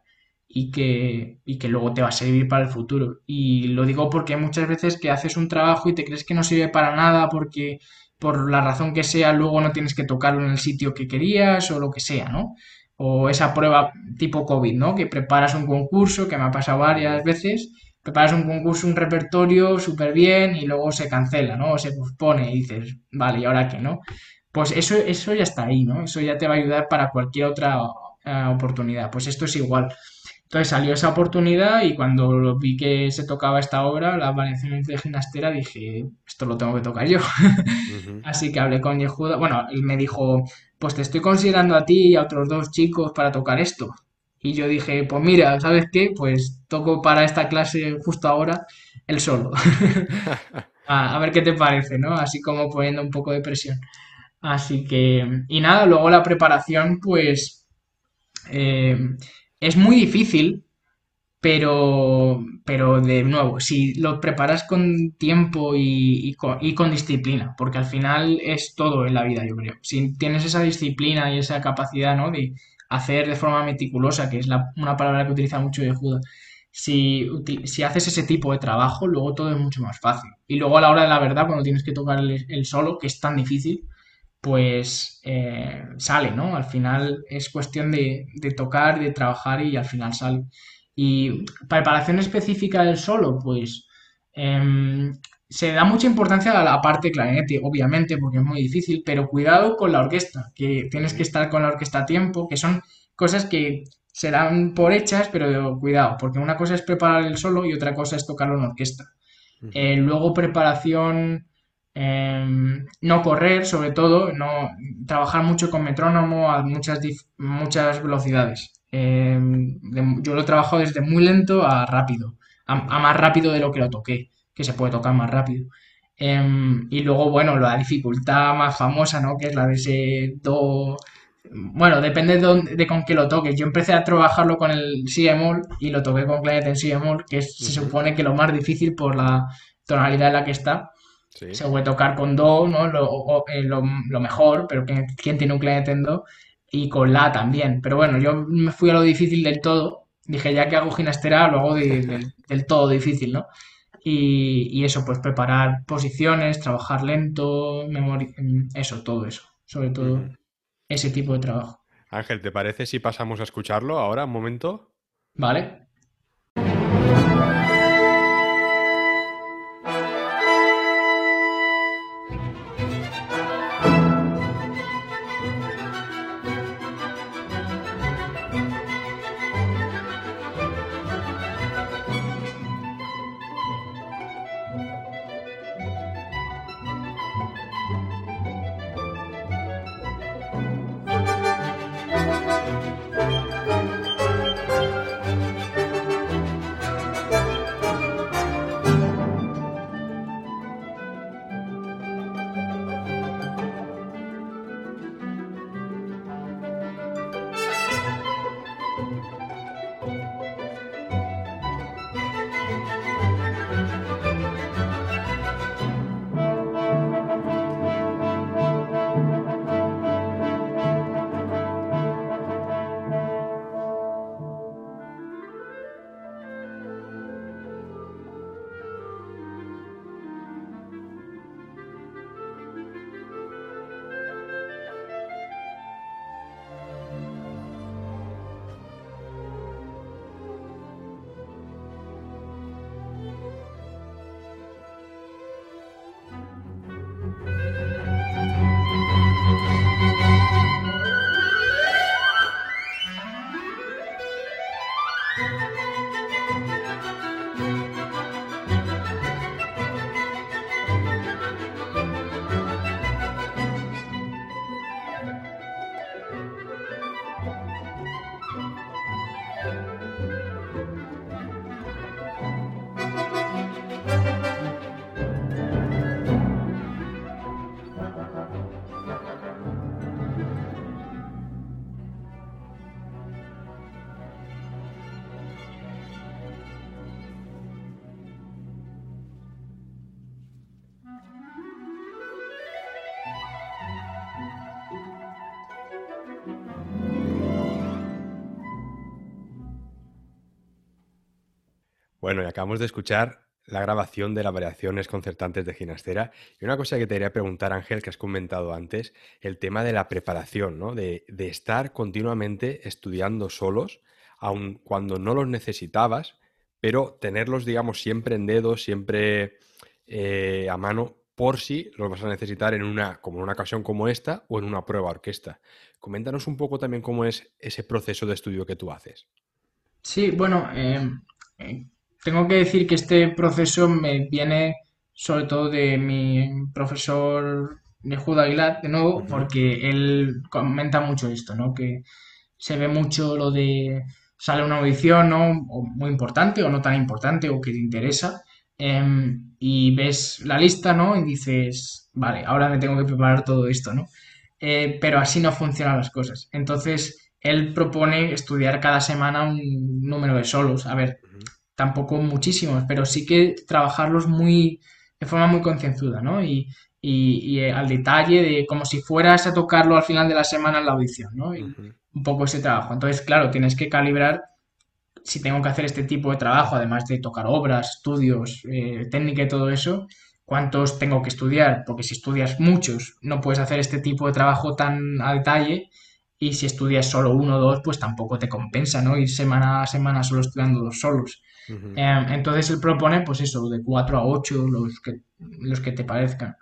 y que, y que luego te va a servir para el futuro. Y lo digo porque muchas veces que haces un trabajo y te crees que no sirve para nada porque por la razón que sea luego no tienes que tocarlo en el sitio que querías o lo que sea, ¿no? O esa prueba tipo COVID, ¿no? Que preparas un concurso, que me ha pasado varias veces, preparas un concurso, un repertorio súper bien y luego se cancela, ¿no? O se pospone y dices, vale, ¿y ahora qué, no? Pues eso, eso ya está ahí, ¿no? Eso ya te va a ayudar para cualquier otra eh, oportunidad. Pues esto es igual. Entonces salió esa oportunidad y cuando vi que se tocaba esta obra, las variaciones de ginastera, dije, esto lo tengo que tocar yo. Así que hablé con Yehuda. Bueno, él me dijo, pues te estoy considerando a ti y a otros dos chicos para tocar esto. Y yo dije, pues mira, ¿sabes qué? Pues toco para esta clase justo ahora el solo. a, ver qué te parece, ¿no? Así como poniendo un poco de presión. Así que, y nada, luego la preparación, pues eh, es muy difícil, pero, pero de nuevo, si lo preparas con tiempo y, con, disciplina, porque al final es todo en la vida, yo creo. Si tienes esa disciplina y esa capacidad, ¿no? Hacer de forma meticulosa, que es una palabra que utiliza mucho Yehuda, si, uti- si haces ese tipo de trabajo, luego todo es mucho más fácil. Y luego a la hora de la verdad, cuando tienes que tocar el, el solo, que es tan difícil, pues eh, sale, ¿no? Al final es cuestión de, de tocar, de trabajar y al final sale. Y preparación específica del solo, pues em, se da mucha importancia a la parte de clarinete, obviamente, porque es muy difícil, pero cuidado con la orquesta, que tienes que estar con la orquesta a tiempo, que son cosas que se dan por hechas, pero cuidado, porque una cosa es preparar el solo y otra cosa es tocarlo en orquesta. Eh, luego preparación, eh, no correr, sobre todo, no trabajar mucho con metrónomo a muchas, muchas velocidades. Eh, de- yo lo trabajo desde muy lento a rápido, a, más rápido de lo que lo toqué, que se puede tocar más rápido. Eh, y luego, bueno, la dificultad más famosa, ¿no? Que es la de ese do. Bueno, depende de, dónde- de con qué lo toques. Yo empecé a trabajarlo con el si bemol y lo toqué con clarinete en si bemol, que es- se supone que lo más difícil por la tonalidad en la que está. Sí. Se puede tocar con do, ¿no? Lo, o- eh, lo- lo mejor, pero ¿quién tiene un clarinete en do? Y con la también. Pero bueno, yo me fui a lo difícil del todo. Dije, ya que hago ginastera, lo hago de- del, del todo difícil, ¿no? Y, y eso, pues preparar posiciones, trabajar lento, memori- eso, todo eso. Sobre todo ese tipo de trabajo. Ángel, ¿te parece si pasamos a escucharlo ahora, un momento? ¿Vale? Bueno, y acabamos de escuchar la grabación de las variaciones concertantes de Ginastera. Y una cosa que te quería preguntar, Ángel, que has comentado antes, el tema de la preparación, ¿no? De, estar continuamente estudiando solos, aun cuando no los necesitabas, pero tenerlos, digamos, siempre en dedos, siempre eh, a mano, por si los vas a necesitar en una, como en una ocasión como esta o en una prueba orquesta. Coméntanos un poco también cómo es ese proceso de estudio que tú haces. Sí, bueno, eh, tengo que decir que este proceso me viene sobre todo de mi profesor de Judo Aguilar, de nuevo, porque él comenta mucho esto, ¿no? Que se ve mucho lo de sale una audición, ¿no? muy importante o no tan importante o que te interesa em, y ves la lista, ¿no? Y dices, vale, ahora me tengo que preparar todo esto, ¿no? Eh, pero así no funcionan las cosas. Entonces, él propone estudiar cada semana un número de solos. A ver, tampoco muchísimos, pero sí que trabajarlos muy de forma muy concienzuda, ¿no? Y, y, eh, al detalle de como si fueras a tocarlo al final de la semana en la audición, ¿no? Un poco ese trabajo. Entonces, claro, tienes que calibrar si tengo que hacer este tipo de trabajo, además de tocar obras, estudios, eh, técnica y todo eso, cuántos tengo que estudiar, porque si estudias muchos no puedes hacer este tipo de trabajo tan a detalle y si estudias solo uno o dos, pues tampoco te compensa, ¿no? Ir semana a semana solo estudiando dos solos. Em, entonces él propone, pues eso, de 4 a 8, los que, los que te parezcan.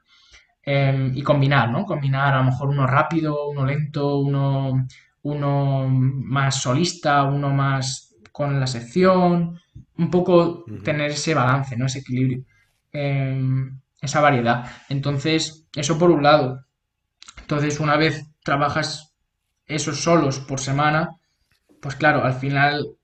Em, y combinar, ¿no? Combinar a lo mejor uno rápido, uno lento, uno, uno más solista, uno más con la sección, un poco tener ese balance, ¿no? Ese equilibrio, em, esa variedad. Entonces, eso por un lado. Entonces, una vez trabajas esos solos por semana, pues claro, al final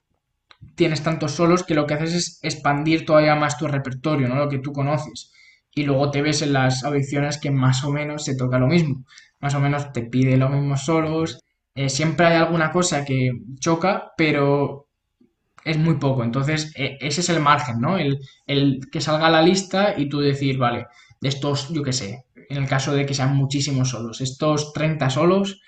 tienes tantos solos que lo que haces es expandir todavía más tu repertorio, ¿no? Lo que tú conoces. Y luego te ves en las audiciones que más o menos se toca lo mismo. Más o menos te pide los mismos solos. Eh, siempre hay alguna cosa que choca, pero es muy poco. Entonces, e, ese es el margen, ¿no? El, el, que salga la lista y tú decir, vale, de estos, yo qué sé, en el caso de que sean muchísimos solos, estos 30 solos,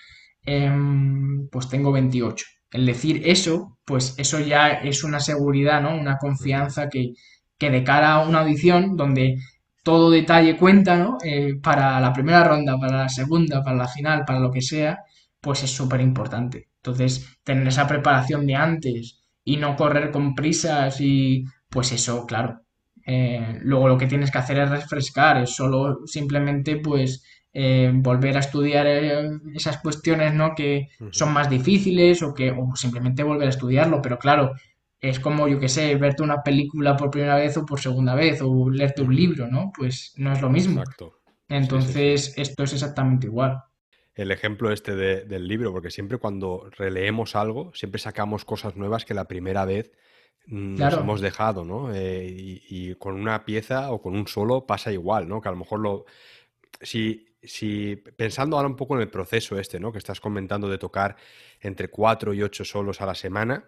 em, pues tengo 28 el decir eso, pues eso ya es una seguridad, ¿no? Una confianza que, que de cara a una audición donde todo detalle cuenta, ¿no? Eh, para la primera ronda, para la segunda, para la final, para lo que sea, pues es súper importante. Entonces, tener esa preparación de antes y no correr con prisas y pues eso, claro. Eh, luego lo que tienes que hacer es refrescar, es solo simplemente pues eh, volver a estudiar eh, esas cuestiones ¿no? que son más difíciles o que o simplemente volver a estudiarlo, pero claro, es como, yo que sé, verte una película por primera vez o por segunda vez o leerte un libro, ¿no? Pues no es lo mismo. Exacto. Entonces, esto es exactamente igual. El ejemplo este del libro, porque siempre cuando releemos algo, siempre sacamos cosas nuevas que la primera vez nos hemos dejado, ¿no? Eh, y, y, con una pieza o con un solo pasa igual, ¿no? Que a lo mejor lo... Si si pensando ahora un poco en el proceso este, ¿no? Que estás comentando de tocar entre cuatro y ocho solos a la semana,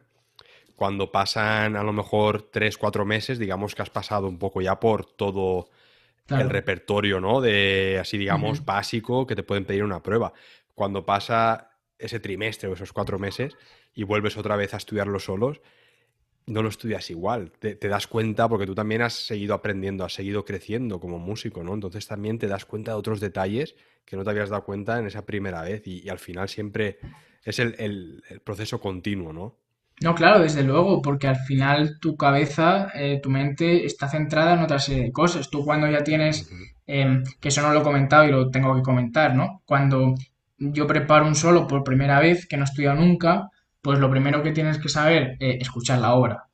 cuando pasan a lo mejor tres, cuatro meses, digamos que has pasado un poco ya por todo el repertorio, ¿no? De así, digamos, básico que te pueden pedir una prueba. Cuando pasa ese trimestre o esos cuatro meses y vuelves otra vez a estudiar los solos, no lo estudias igual. Te, das cuenta porque tú también has seguido aprendiendo, has seguido creciendo como músico, ¿no? Entonces también te das cuenta de otros detalles que no te habías dado cuenta en esa primera vez y, al final siempre es el, proceso continuo, ¿no? No, claro, desde luego, porque al final tu cabeza, eh, tu mente está centrada en otra serie de cosas. Tú cuando ya tienes, em, que eso no lo he comentado y lo tengo que comentar, ¿no? Cuando yo preparo un solo por primera vez, que no he estudiado nunca, pues lo primero que tienes que saber es escuchar la obra,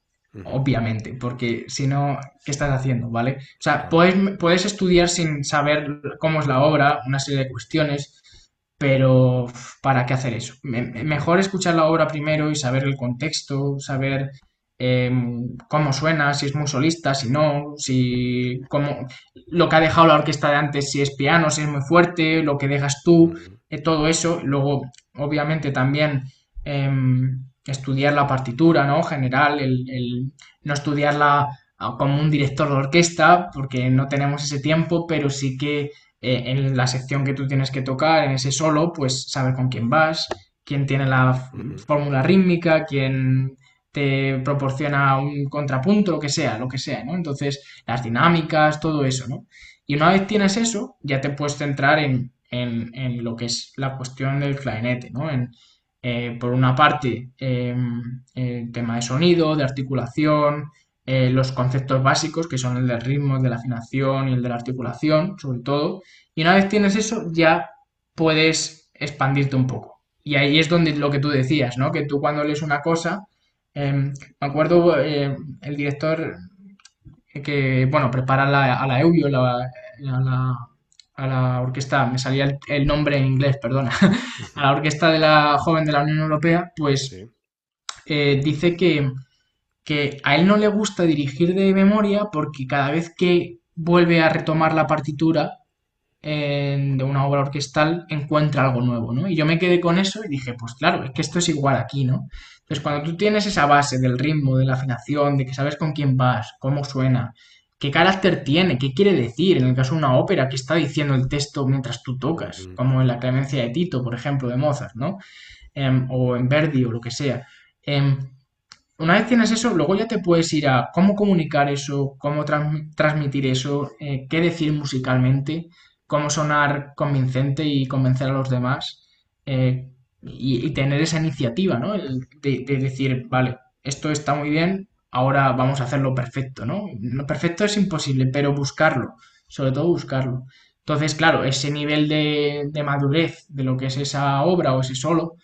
obviamente, porque si no, ¿qué estás haciendo? ¿Vale? O sea, puedes, puedes estudiar sin saber cómo es la obra, una serie de cuestiones, pero ¿para qué hacer eso? mejor escuchar la obra primero y saber el contexto, saber em, cómo suena, si es muy solista, si no, si cómo, lo que ha dejado la orquesta de antes, si es piano, si es muy fuerte, lo que dejas tú, eh, todo eso. Luego, obviamente, también Em, estudiar la partitura, ¿no? General, el, no estudiarla ah, como un director de orquesta, porque no tenemos ese tiempo, pero sí que eh, en la sección que tú tienes que tocar, en ese solo, pues saber con quién vas, quién tiene la fórmula rítmica, quién te proporciona un contrapunto, lo que sea, lo que sea, ¿no? Entonces, las dinámicas, todo eso, ¿no? Y una vez tienes eso, ya te puedes centrar en, en, en lo que es la cuestión del clarinete, ¿no? En, eh, por una parte, em, el tema de sonido, de articulación, eh, los conceptos básicos, que son el del ritmo, el de la afinación y el de la articulación, sobre todo. Y una vez tienes eso, ya puedes expandirte un poco. Y ahí es donde lo que tú decías, ¿no? Que tú cuando lees una cosa, em, me acuerdo eh, el director que, bueno, prepara la, a la EUBIO, la, a la orquesta, me salía el, nombre en inglés, perdona, a la orquesta de la joven de la Unión Europea, pues eh, dice que, que a él no le gusta dirigir de memoria porque cada vez que vuelve a retomar la partitura de una obra orquestal encuentra algo nuevo, ¿no? Y yo me quedé con eso y dije, pues claro, es que esto es igual aquí, ¿no? Entonces cuando tú tienes esa base del ritmo, de la afinación, de que sabes con quién vas, cómo suena, qué carácter tiene, qué quiere decir, en el caso de una ópera, qué está diciendo el texto mientras tú tocas, como en la Clemencia de Tito, por ejemplo, de Mozart, ¿no? Em, o en Verdi o lo que sea. Em, una vez tienes eso, luego ya te puedes ir a cómo comunicar eso, cómo transmitir eso, eh, qué decir musicalmente, cómo sonar convincente y convencer a los demás eh, y, tener esa iniciativa, ¿no? de, decir, vale, esto está muy bien, ahora vamos a hacerlo perfecto, ¿no? Lo perfecto es imposible, pero buscarlo, sobre todo buscarlo. Entonces, claro, ese nivel de, de madurez de lo que es esa obra o ese solo,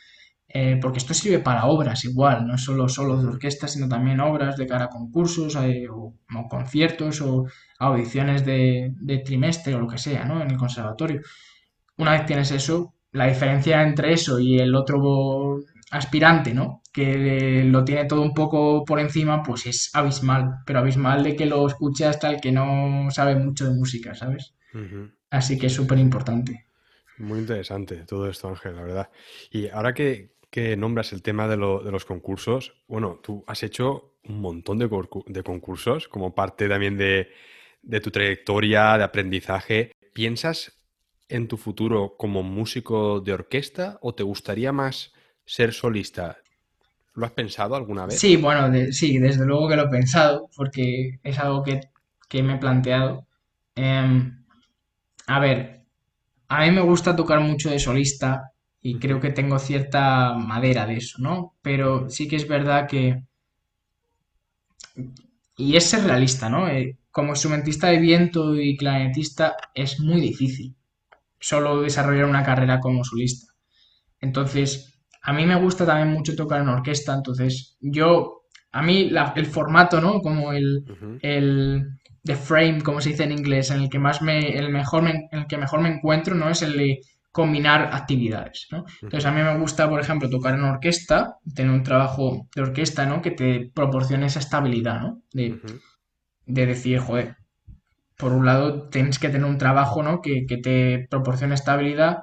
eh, porque esto sirve para obras igual, no solo solos de orquesta, sino también obras de cara a concursos eh, o, conciertos o audiciones de, trimestre o lo que sea, ¿no? En el conservatorio. Una vez tienes eso, la diferencia entre eso y el otro aspirante, ¿no? Que lo tiene todo un poco por encima, pues es abismal, pero abismal de que lo escuche hasta el que no sabe mucho de música, ¿sabes? Así que es súper importante. Muy interesante todo esto, Ángel, la verdad. Y ahora que, que nombras el tema de, los concursos, bueno, tú has hecho un montón de, concursos como parte también de, tu trayectoria de aprendizaje. ¿Piensas en tu futuro como músico de orquesta o te gustaría más ser solista? ¿Lo has pensado alguna vez? Sí, bueno, sí, desde luego que lo he pensado, porque es algo que, me he planteado. Em, a ver, a mí me gusta tocar mucho de solista y creo que tengo cierta madera de eso, ¿no? Pero sí que es verdad que... Y es ser realista, ¿no? Eh, como instrumentista de viento y clarinetista es muy difícil solo desarrollar una carrera como solista. Entonces, a mí me gusta también mucho tocar en orquesta, entonces yo, a mí el formato, ¿no? Como el, el the frame, como se dice en inglés, en el que más me, el mejor en el que mejor me encuentro, ¿no? Es el de combinar actividades, ¿no? Entonces a mí me gusta, por ejemplo, tocar en orquesta, tener un trabajo de orquesta, ¿no? Que te proporcione esa estabilidad, ¿no? De, decir, joder, por un lado tienes que tener un trabajo, ¿no? Que, te proporcione estabilidad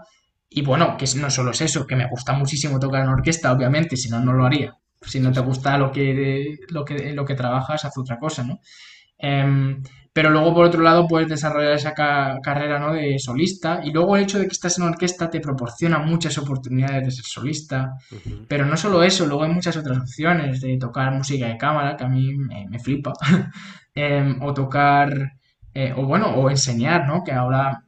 y bueno, que no solo es eso, que me gusta muchísimo tocar en orquesta, obviamente, si no, no lo haría. Si no te gusta lo que, lo que, lo que trabajas, haz otra cosa, ¿no? Em, pero luego, por otro lado, puedes desarrollar esa carrera ¿no? de solista. Y luego el hecho de que estás en orquesta te proporciona muchas oportunidades de ser solista. Pero no solo eso, luego hay muchas otras opciones de tocar música de cámara, que a mí me, flipa. Em, o tocar, eh, o bueno, o enseñar, ¿no? Que ahora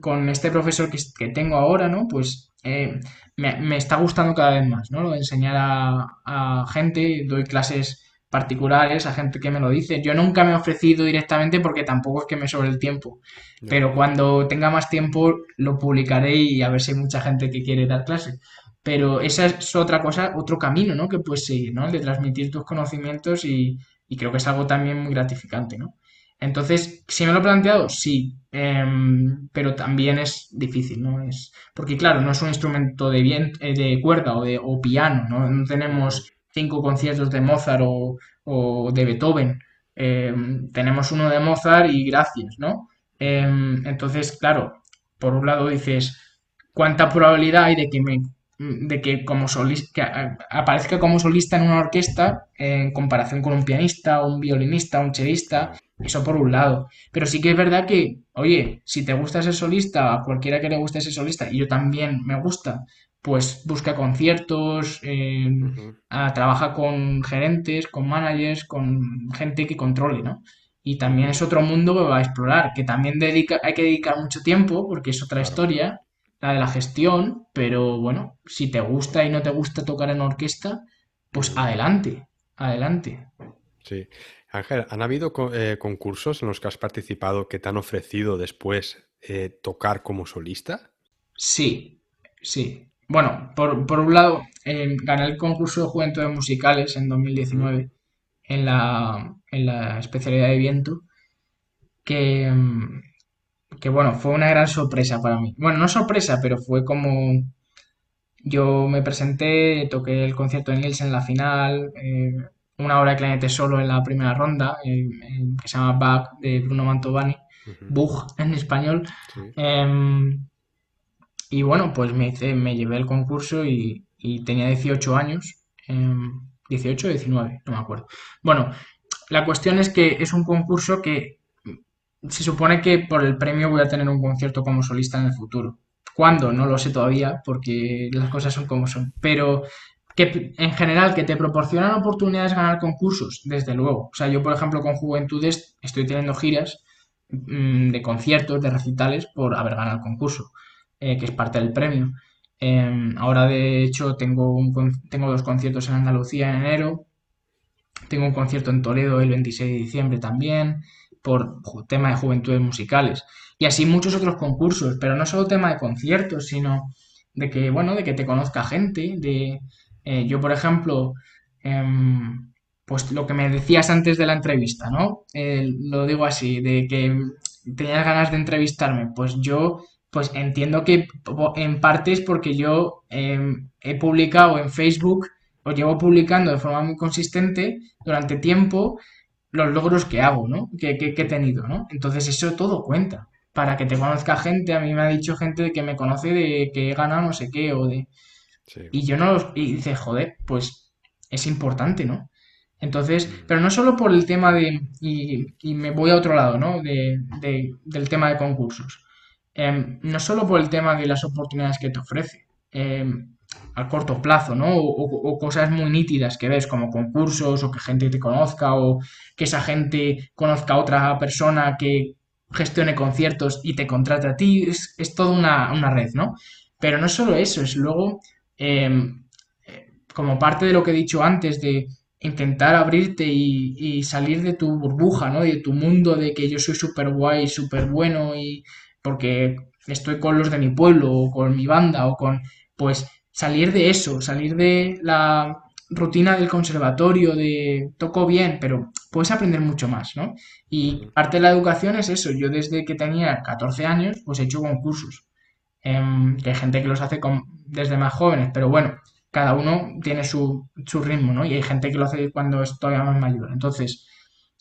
con este profesor que, tengo ahora, ¿no? Pues eh, me, está gustando cada vez más, ¿no? Lo de enseñar a, a gente, doy clases particulares, a gente que me lo dice. Yo nunca me he ofrecido directamente porque tampoco es que me sobre el tiempo. Pero cuando tenga más tiempo lo publicaré y a ver si hay mucha gente que quiere dar clase. Pero esa es otra cosa, otro camino, ¿no? Que puedes seguir, ¿no? El de transmitir tus conocimientos y, creo que es algo también muy gratificante, ¿no? Entonces, si me lo he planteado, sí, em, pero también es difícil, ¿no? Es, porque claro, no es un instrumento de, eh, de cuerda o, de, piano, ¿no? No tenemos cinco conciertos de Mozart o, de Beethoven. Eh, tenemos uno de Mozart y gracias, ¿no? Em, entonces, claro, por un lado dices, ¿cuánta probabilidad hay de que me de que como solista aparezca como solista en una orquesta en comparación con un pianista, un violinista, un chelista, eso por un lado. Pero sí que es verdad que, oye, si te gusta ser solista, a cualquiera que le guste ser solista, y yo también me gusta, pues busca conciertos, eh, trabaja con gerentes, con managers, con gente que controle, ¿no? Y también es otro mundo que va a explorar, que también dedica, hay que dedicar mucho tiempo, porque es otra historia, la de la gestión, pero bueno, si te gusta y no te gusta tocar en orquesta, pues adelante, adelante. Sí. Ángel, ¿han habido eh, concursos en los que has participado que te han ofrecido después eh, tocar como solista? Sí, sí. Bueno, por, por un lado, gané el concurso de juventudes musicales en 2019 en la, en la especialidad de viento, que, que bueno, fue una gran sorpresa para mí. Bueno, no sorpresa, pero fue como yo me presenté, toqué el concierto de Nielsen en la final, eh, una hora de clarinete solo en la primera ronda, eh, eh, que se llama Back de Bruno Mantovani, Ujú, Bug en español. Sí. Em, y bueno, pues me hice, me llevé el concurso y, y tenía 18 años, em, 18 o 19, no me acuerdo. Bueno, la cuestión es que es un concurso que se supone que por el premio voy a tener un concierto como solista en el futuro. ¿Cuándo? No lo sé todavía, porque las cosas son como son. Pero que en general que te proporcionan oportunidades de ganar concursos, desde luego. O sea, yo por ejemplo con Juventudes estoy teniendo giras mm, de conciertos, de recitales por haber ganado el concurso, eh, que es parte del premio. Eh, ahora de hecho tengo, un, tengo dos conciertos en Andalucía en enero, tengo un concierto en Toledo el 26 de diciembre también, por tema de juventudes musicales. Y así muchos otros concursos, pero no solo tema de conciertos, sino de que, bueno, de que te conozca gente, de... eh, yo, por ejemplo, em, pues lo que me decías antes de la entrevista, ¿no? Lo digo así, de que tenías ganas de entrevistarme. Pues yo, pues entiendo que en parte es porque yo em, he publicado en Facebook, o llevo publicando de forma muy consistente durante tiempo los logros que hago, ¿no? Que, que- que he tenido, ¿no? Entonces eso todo cuenta. Para que te conozca gente, a mí me ha dicho gente que me conoce de que he ganado no sé qué o de... Sí. Y yo no los... Y dice, joder, pues es importante, ¿no? Entonces, Mm, pero no solo por el tema de... Y, y me voy a otro lado, ¿no? De, de- del tema de concursos. Em, no solo por el tema de las oportunidades que te ofrece. em, a corto plazo, ¿no? O, cosas muy nítidas que ves, como concursos, o que gente te conozca, o que esa gente conozca a otra persona que gestione conciertos y te contrate a ti, es, es toda una, una red, ¿no? Pero no solo eso, es luego, eh, eh, como parte de lo que he dicho antes, de intentar abrirte y, y salir de tu burbuja, ¿no? Y de tu mundo de que yo soy súper guay, súper bueno y porque estoy con los de mi pueblo o con mi banda o con, pues salir de eso, salir de la rutina del conservatorio, de toco bien, pero puedes aprender mucho más, ¿no? Y parte de la educación es eso. Yo desde que tenía 14 años, pues he hecho concursos. Em, que hay gente que los hace con- desde más jóvenes, pero bueno, cada uno tiene su, su ritmo, ¿no? Y hay gente que lo hace cuando es todavía más mayor. Entonces,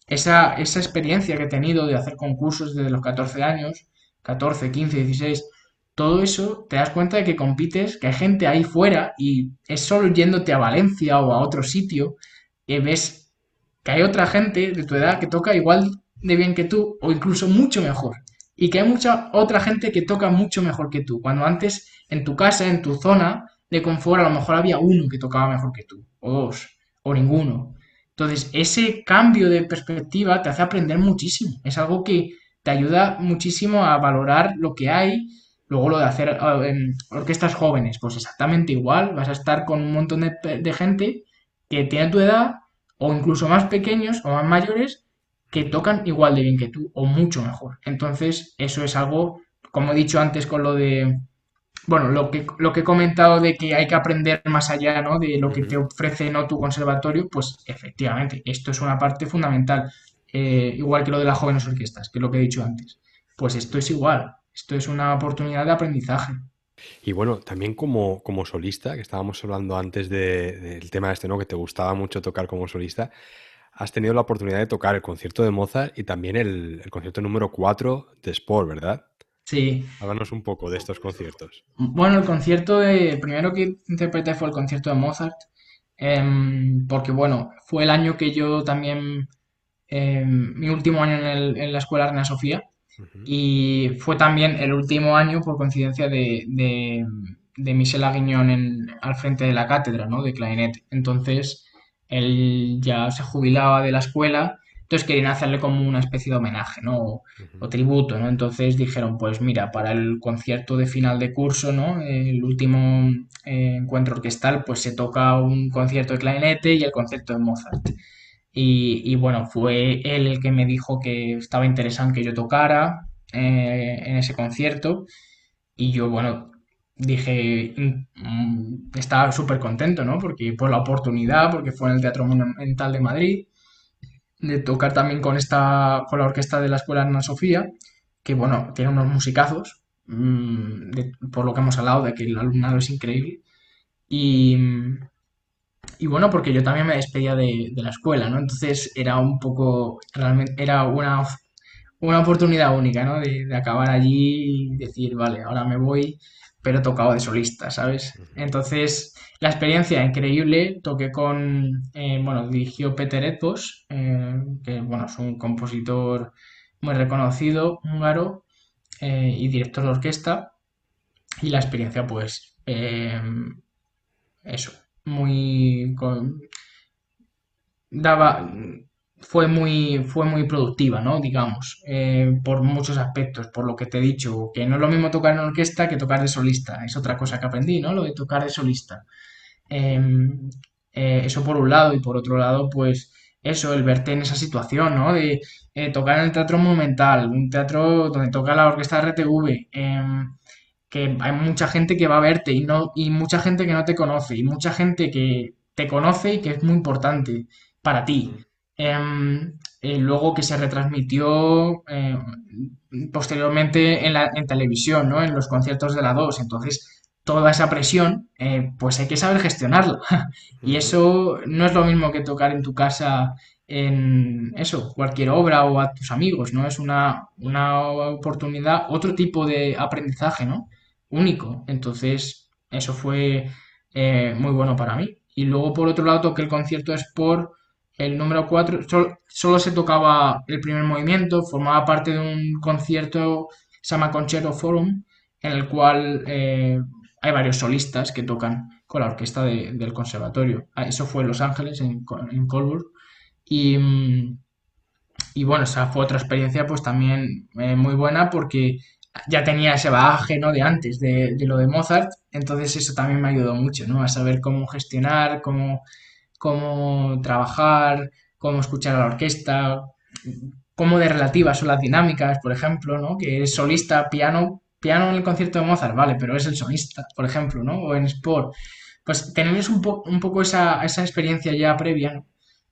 esa, esa experiencia que he tenido de hacer concursos desde los 14 años, 14 15 16 todo eso te das cuenta de que compites, que hay gente ahí fuera y es solo yéndote a Valencia o a otro sitio y ves que hay otra gente de tu edad que toca igual de bien que tú o incluso mucho mejor. Y que hay mucha otra gente que toca mucho mejor que tú. Cuando antes en tu casa, en tu zona de confort, a lo mejor había uno que tocaba mejor que tú, o dos, o ninguno. Entonces, ese cambio de perspectiva te hace aprender muchísimo. Es algo que te ayuda muchísimo a valorar lo que hay. Luego lo de hacer eh, en orquestas jóvenes, pues exactamente igual. Vas a estar con un montón de, de gente que tiene tu edad, o incluso más pequeños o más mayores, que tocan igual de bien que tú, o mucho mejor. Entonces, eso es algo, como he dicho antes con lo de bueno, lo que, lo que he comentado de que hay que aprender más allá, ¿no? De lo que te ofrece, ¿no? tu conservatorio, pues efectivamente, esto es una parte fundamental. Eh, igual que lo de las jóvenes orquestas, que es lo que he dicho antes. Pues esto es igual. Esto es una oportunidad de aprendizaje. Y bueno, también como, como solista, que estábamos hablando antes de- del tema este, ¿no? Que te gustaba mucho tocar como solista, has tenido la oportunidad de tocar el concierto de Mozart y también el, el concierto número 4 de Sport, ¿verdad? Sí. Háblanos un poco de estos conciertos. Bueno, el concierto de, el primero que interpreté fue el concierto de Mozart, em, porque bueno, fue el año que yo también, em, mi último año en, el- en la escuela Reina Sofía, Y fue también el último año, por coincidencia, de, de, de Michel Aguiñón en, al frente de la cátedra, ¿no? De clarinete. Entonces, él ya se jubilaba de la escuela, entonces querían hacerle como una especie de homenaje, ¿no? O, tributo, ¿no? Entonces dijeron, pues mira, para el concierto de final de curso, ¿no? El último eh, encuentro orquestal, pues se toca un concierto de clarinete y el concierto de Mozart. Y, bueno, fue él el que me dijo que estaba interesado en que yo tocara eh, en ese concierto. Y yo, bueno, dije, mm, estaba súper contento, ¿no? Porque por la oportunidad, porque fue en el Teatro Monumental de Madrid, de tocar también con esta, con la orquesta de la Escuela Ana Sofía, que bueno, tiene unos musicazos, mm, por lo que hemos hablado, de que el alumnado es increíble. Y, y bueno, porque yo también me despedía de, la escuela, ¿no? Entonces era un poco, realmente, era una, una oportunidad única, ¿no? De, de acabar allí y decir, vale, ahora me voy, pero tocado de solista, ¿sabes? Entonces, la experiencia increíble, toqué con, eh, bueno, dirigió Peter Edbos, eh, que, bueno, es un compositor muy reconocido, húngaro, eh, y director de orquesta, y la experiencia, pues, eso, muy... daba fue muy, fue muy productiva, ¿no? Digamos, eh, por muchos aspectos, por lo que te he dicho, que no es lo mismo tocar en orquesta que tocar de solista, es otra cosa que aprendí, ¿no? Lo de tocar de solista. Em, eh, eso por un lado, y por otro lado, pues eso, el verte en esa situación, ¿no? De eh, tocar en el Teatro Monumental, un teatro donde toca la orquesta RTV, em, que hay mucha gente que va a verte y, no, y mucha gente que no te conoce, y mucha gente que te conoce y que es muy importante para ti. Em, eh, luego que se retransmitió eh, posteriormente en, la, en televisión, ¿no? En los conciertos de la 2. Entonces, toda esa presión, eh, pues hay que saber gestionarla. y eso no es lo mismo que tocar en tu casa en eso, cualquier obra o a tus amigos, ¿no? Es una, una oportunidad, otro tipo de aprendizaje, ¿no? Único. Entonces, eso fue muy bueno para mí. Y luego, por otro lado, toqué el concierto es por el número 4 solo, se tocaba el primer movimiento, formaba parte de un concierto, se llama Concerto Forum, en el cual eh, hay varios solistas que tocan con la orquesta del conservatorio. Ah, eso fue en Los Ángeles, en, en Colburn. Y, y, bueno, esa fue otra experiencia pues también eh, muy buena porque ya tenía ese bagaje ¿no? de antes de, de, lo de Mozart, entonces eso también me ayudó mucho, ¿no? A saber cómo gestionar, cómo cómo trabajar, cómo escuchar a la orquesta, cómo de relativas son las dinámicas, por ejemplo, ¿no? Que es solista, piano, piano en el concierto de Mozart, vale, pero es el solista, por ejemplo, ¿no? O en Sport. Pues tenemos un, un poco esa, esa, experiencia ya previa,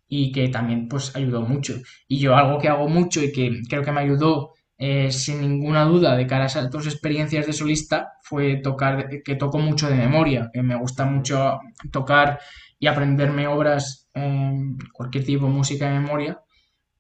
Y que también, pues, ayudó mucho. Y yo algo que hago mucho y que creo que me ayudó eh, sin ninguna duda de cara a dos experiencias de solista fue tocar, que toco mucho de memoria, que me gusta mucho tocar y aprenderme obras, cualquier tipo de música de memoria,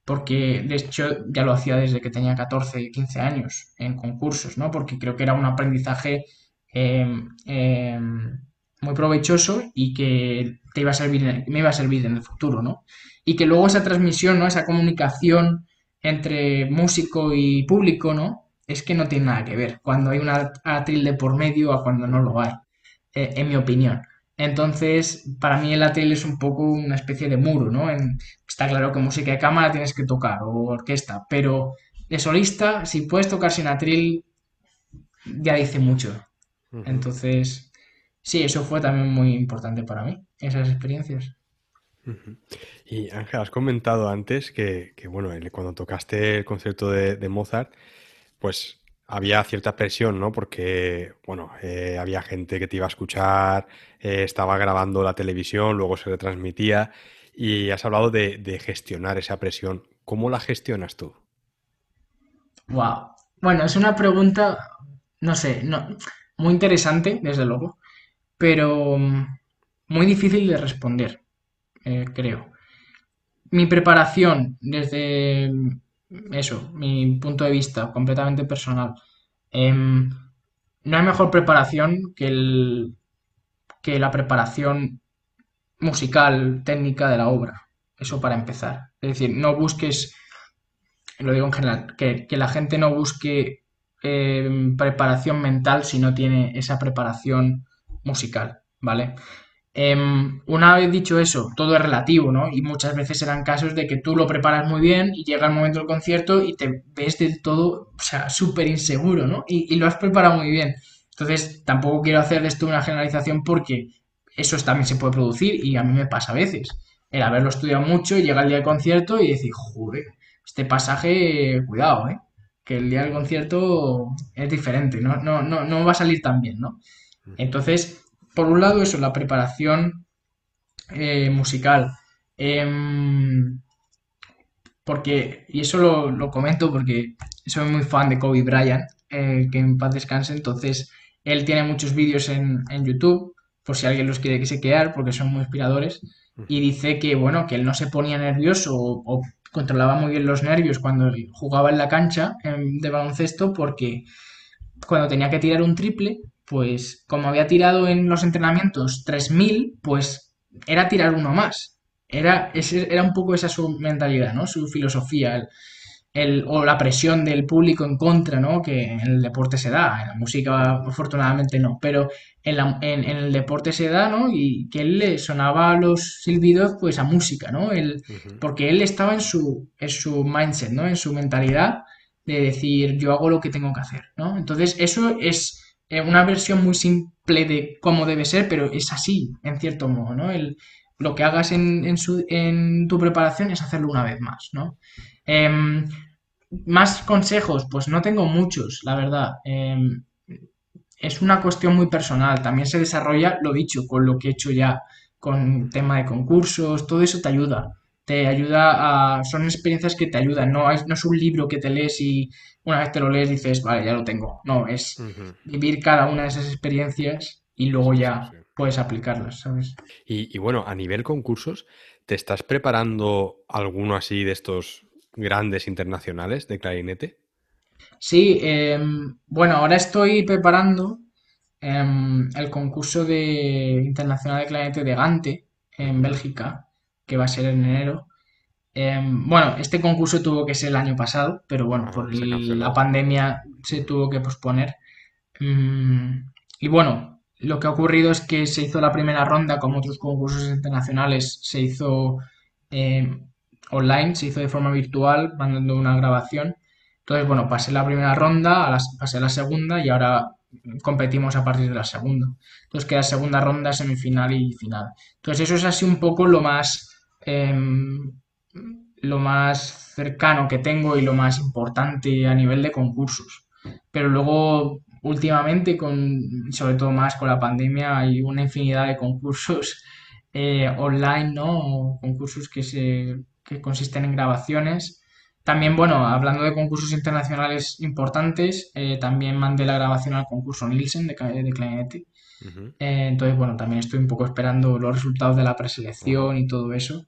porque de hecho ya lo hacía desde que tenía 14, 15 años en concursos, ¿no? Porque creo que era un aprendizaje em, em, muy provechoso y que te iba a servir, me iba a servir en el futuro, ¿no? Y que luego esa transmisión, ¿no? Esa comunicación entre músico y público, ¿no? Es que no tiene nada que ver cuando hay una atril de por medio a cuando no lo hay, eh, en mi opinión. Entonces, para mí el atril es un poco una especie de muro, ¿no? está claro que música de cámara tienes que tocar o orquesta, pero de solista, si puedes tocar sin atril, ya dice mucho. Entonces, sí, eso fue también muy importante para mí, esas experiencias. Y Ángel, has comentado antes que, bueno, cuando tocaste el concierto de, de Mozart, pues había cierta presión, ¿no? Porque, bueno, eh, había gente que te iba a escuchar, eh, estaba grabando la televisión, luego se retransmitía y has hablado de, gestionar esa presión. ¿Cómo la gestionas tú? Wow. Bueno, es una pregunta, no sé, no, muy interesante, desde luego, pero mm, muy difícil de responder, eh, creo. Mi preparación desde eso, mi punto de vista completamente personal. Em, no hay mejor preparación que, el, que la preparación musical, técnica de la obra. Eso para empezar. Es decir, no busques, lo digo en general, que, la gente no busque em, preparación mental si no tiene esa preparación musical, ¿vale? Em, una vez dicho eso, todo es relativo, ¿no? Y muchas veces serán casos de que tú lo preparas muy bien y llega el momento del concierto y te ves del todo, o sea, súper inseguro, ¿no? Y, lo has preparado muy bien. Entonces, tampoco quiero hacer de esto una generalización porque eso también se puede producir y a mí me pasa a veces. El haberlo estudiado mucho y llega el día del concierto y decir, joder, este pasaje, cuidado, ¿eh? Que el día del concierto es diferente, no, no, no, no va a salir tan bien, ¿no? Entonces, por un lado, eso, la preparación eh, musical. Em, porque, y eso lo, lo comento porque soy muy fan de Kobe Bryant, eh, que en paz descanse, entonces él tiene muchos vídeos en, en YouTube, por si alguien los quiere que se quedar, porque son muy inspiradores, y dice que, bueno, que él no se ponía nervioso o, o controlaba muy bien los nervios cuando jugaba en la cancha em, de baloncesto, porque cuando tenía que tirar un triple, pues como había tirado en los entrenamientos 3000, pues era tirar uno más. Era, era un poco esa su mentalidad, ¿no? Su filosofía, el, el- o la presión del público en contra, ¿no? Que en el deporte se da, en la música afortunadamente no, pero en, la- en- en el deporte se da, ¿no? Y que él le sonaba los silbidos pues a música, ¿no? Él, porque él estaba en su, en su mindset, ¿no? En su mentalidad de decir yo hago lo que tengo que hacer, ¿no? Entonces eso es una versión muy simple de cómo debe ser, pero es así, en cierto modo, ¿no? El, lo que hagas en, en, su- en tu preparación es hacerlo una vez más, ¿no? Em, más consejos, pues no tengo muchos, la verdad. Em, es una cuestión muy personal. También se desarrolla, lo dicho, con lo que he hecho ya, con tema de concursos, todo eso te ayuda. Te ayuda a... Son experiencias que te ayudan. No, es- no es un libro que te lees y una vez te lo lees dices, vale, ya lo tengo. No, es vivir cada una de esas experiencias y luego sí, ya sí. puedes aplicarlas, ¿sabes? Y, y bueno, a nivel concursos, ¿te estás preparando alguno así de estos grandes internacionales de clarinete? Sí, em, bueno, ahora estoy preparando em, el concurso de internacional de clarinete de Gante en Bélgica, que va a ser en enero. Em, bueno, este concurso tuvo que ser el año pasado, pero bueno, Ajá, por el- la pandemia se tuvo que posponer. Mm, y bueno, lo que ha ocurrido es que se hizo la primera ronda, como otros concursos internacionales, se hizo eh, online, se hizo de forma virtual, mandando una grabación. Entonces, bueno, pasé la primera ronda, a la- pasé la segunda y ahora competimos a partir de la segunda. Entonces queda segunda ronda, semifinal y final. Entonces eso es así un poco lo más, em, lo más cercano que tengo y lo más importante a nivel de concursos. Pero luego, últimamente, con, sobre todo más con la pandemia, hay una infinidad de concursos eh, online, ¿no? O concursos que se, que consisten en grabaciones. También, bueno, hablando de concursos internacionales importantes, eh, también mandé la grabación al concurso Nielsen de, de clarinete. Eh, entonces, bueno, también estoy un poco esperando los resultados de la preselección y todo eso.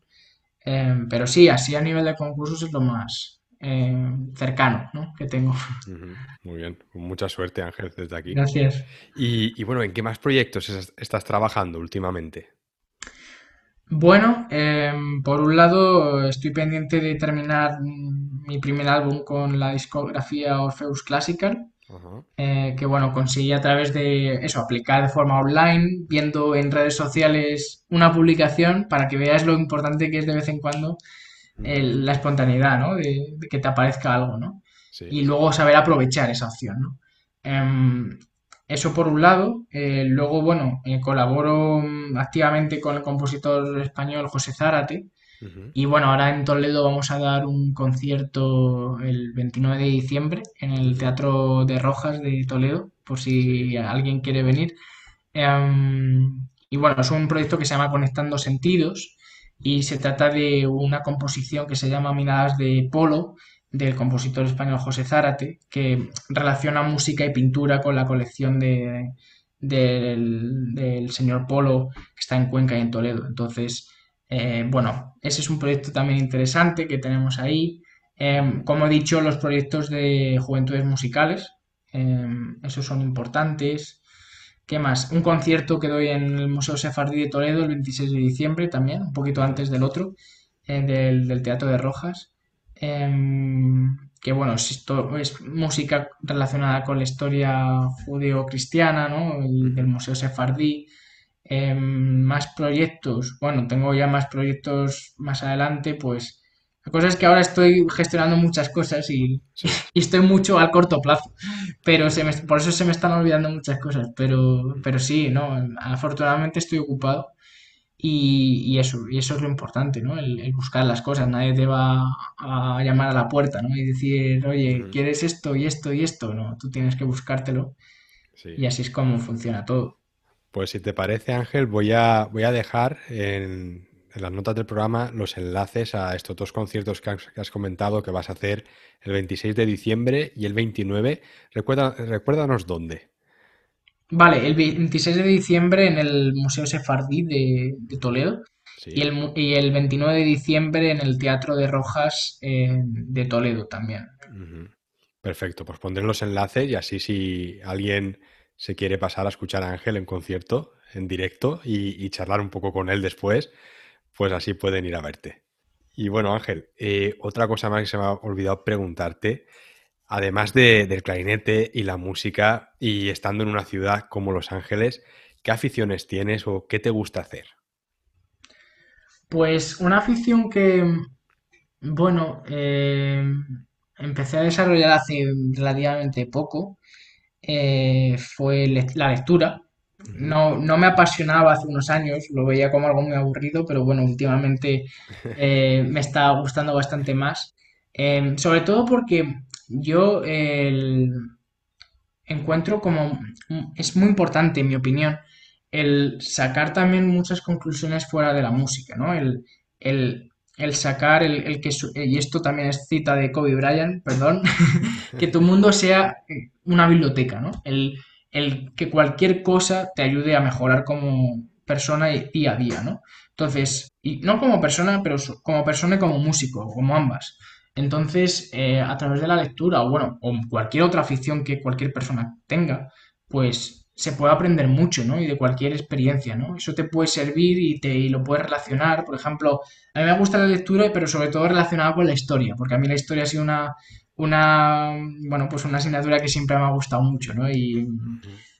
Eh, pero sí, así a nivel de concursos es lo más eh, cercano, ¿no? que tengo. Muy bien, mucha suerte Ángel desde aquí. Gracias. Y, y bueno, ¿en qué más proyectos es- estás trabajando últimamente? Bueno, em, por un lado estoy pendiente de terminar mm, mi primer álbum con la discografía Orpheus Classical, Ajá, eh, que bueno, conseguí a través de eso, aplicar de forma online, viendo en redes sociales una publicación para que veas lo importante que es de vez en cuando el- la espontaneidad, ¿no? De, de que te aparezca algo, ¿no? Sí. Y luego saber aprovechar esa opción, ¿no? Em, eso por un lado. Eh, luego, bueno, eh, colaboro mm, activamente con el compositor español José Zárate. Y bueno, ahora en Toledo vamos a dar un concierto el 29 de diciembre en el Teatro de Rojas de Toledo, por si alguien quiere venir. Em, y bueno, es un proyecto que se llama Conectando Sentidos y se trata de una composición que se llama Miradas de Polo del compositor español José Zárate, que relaciona música y pintura con la colección de, del, del señor Polo que está en Cuenca y en Toledo. Entonces, eh, bueno, ese es un proyecto también interesante que tenemos ahí. Ujú, como he dicho, los proyectos de juventudes musicales, eh, esos son importantes. ¿Qué más? Un concierto que doy en el Museo Sefardí de Toledo el 26 de diciembre también, un poquito antes del otro, eh, del, del Teatro de Rojas. Em, que bueno, es, es música relacionada con la historia judeo-cristiana, ¿no? Y del Museo Sefardí. Em, más proyectos, bueno, tengo ya más proyectos más adelante, pues la cosa es que ahora estoy gestionando muchas cosas y, Sí. y estoy mucho al corto plazo, pero se me- por eso se me están olvidando muchas cosas, pero, pero sí, ¿no? Afortunadamente estoy ocupado y, y eso, y eso es lo importante, ¿no? El, el buscar las cosas, nadie te va a llamar a la puerta, ¿no? Y decir, oye, ujú, ¿quieres esto y esto y esto? No, tú tienes que buscártelo Sí. y así es como funciona todo. Pues si te parece, Ángel, voy a, voy a dejar en las notas del programa los enlaces a estos dos conciertos que has, comentado que vas a hacer el 26 de diciembre y el 29. Recuerda, recuérdanos dónde. Vale, el 26 de diciembre en el Museo Sefardí de, Toledo y, el, y, el, 29 de diciembre en el Teatro de Rojas eh, de Toledo también. Perfecto, pues pondré los enlaces y así si alguien se quiere pasar a escuchar a Ángel en concierto, en directo y, charlar un poco con él después, pues así pueden ir a verte. Y bueno, Ángel, eh, otra cosa más que se me ha olvidado preguntarte, además del clarinete y la música y estando en una ciudad como Los Ángeles, ¿qué aficiones tienes o qué te gusta hacer? Pues una afición que, bueno, eh, empecé a desarrollar hace relativamente poco eh, fue la lectura. No, no me apasionaba hace unos años, lo veía como algo muy aburrido, pero bueno, últimamente eh, me está gustando bastante más. Em, sobre todo porque yo encuentro como es muy importante, en mi opinión, el sacar también muchas conclusiones fuera de la música, ¿no? El, el el sacar el, el, que, y esto también es cita de Kobe Bryant, perdón, que tu mundo sea una biblioteca, ¿no? El, el, que cualquier cosa te ayude a mejorar como persona día a día, ¿no? Entonces, y no como persona, pero como persona y como músico, como ambas. Entonces, eh, a través de la lectura, o bueno, o cualquier otra afición que cualquier persona tenga, pues se puede aprender mucho, ¿no? Y de cualquier experiencia, ¿no? Eso te puede servir y, te, y lo puedes relacionar. Por ejemplo, a mí me gusta la lectura, pero sobre todo relacionada con la historia, porque a mí la historia ha sido una, una, bueno, pues una asignatura que siempre me ha gustado mucho, ¿no? Y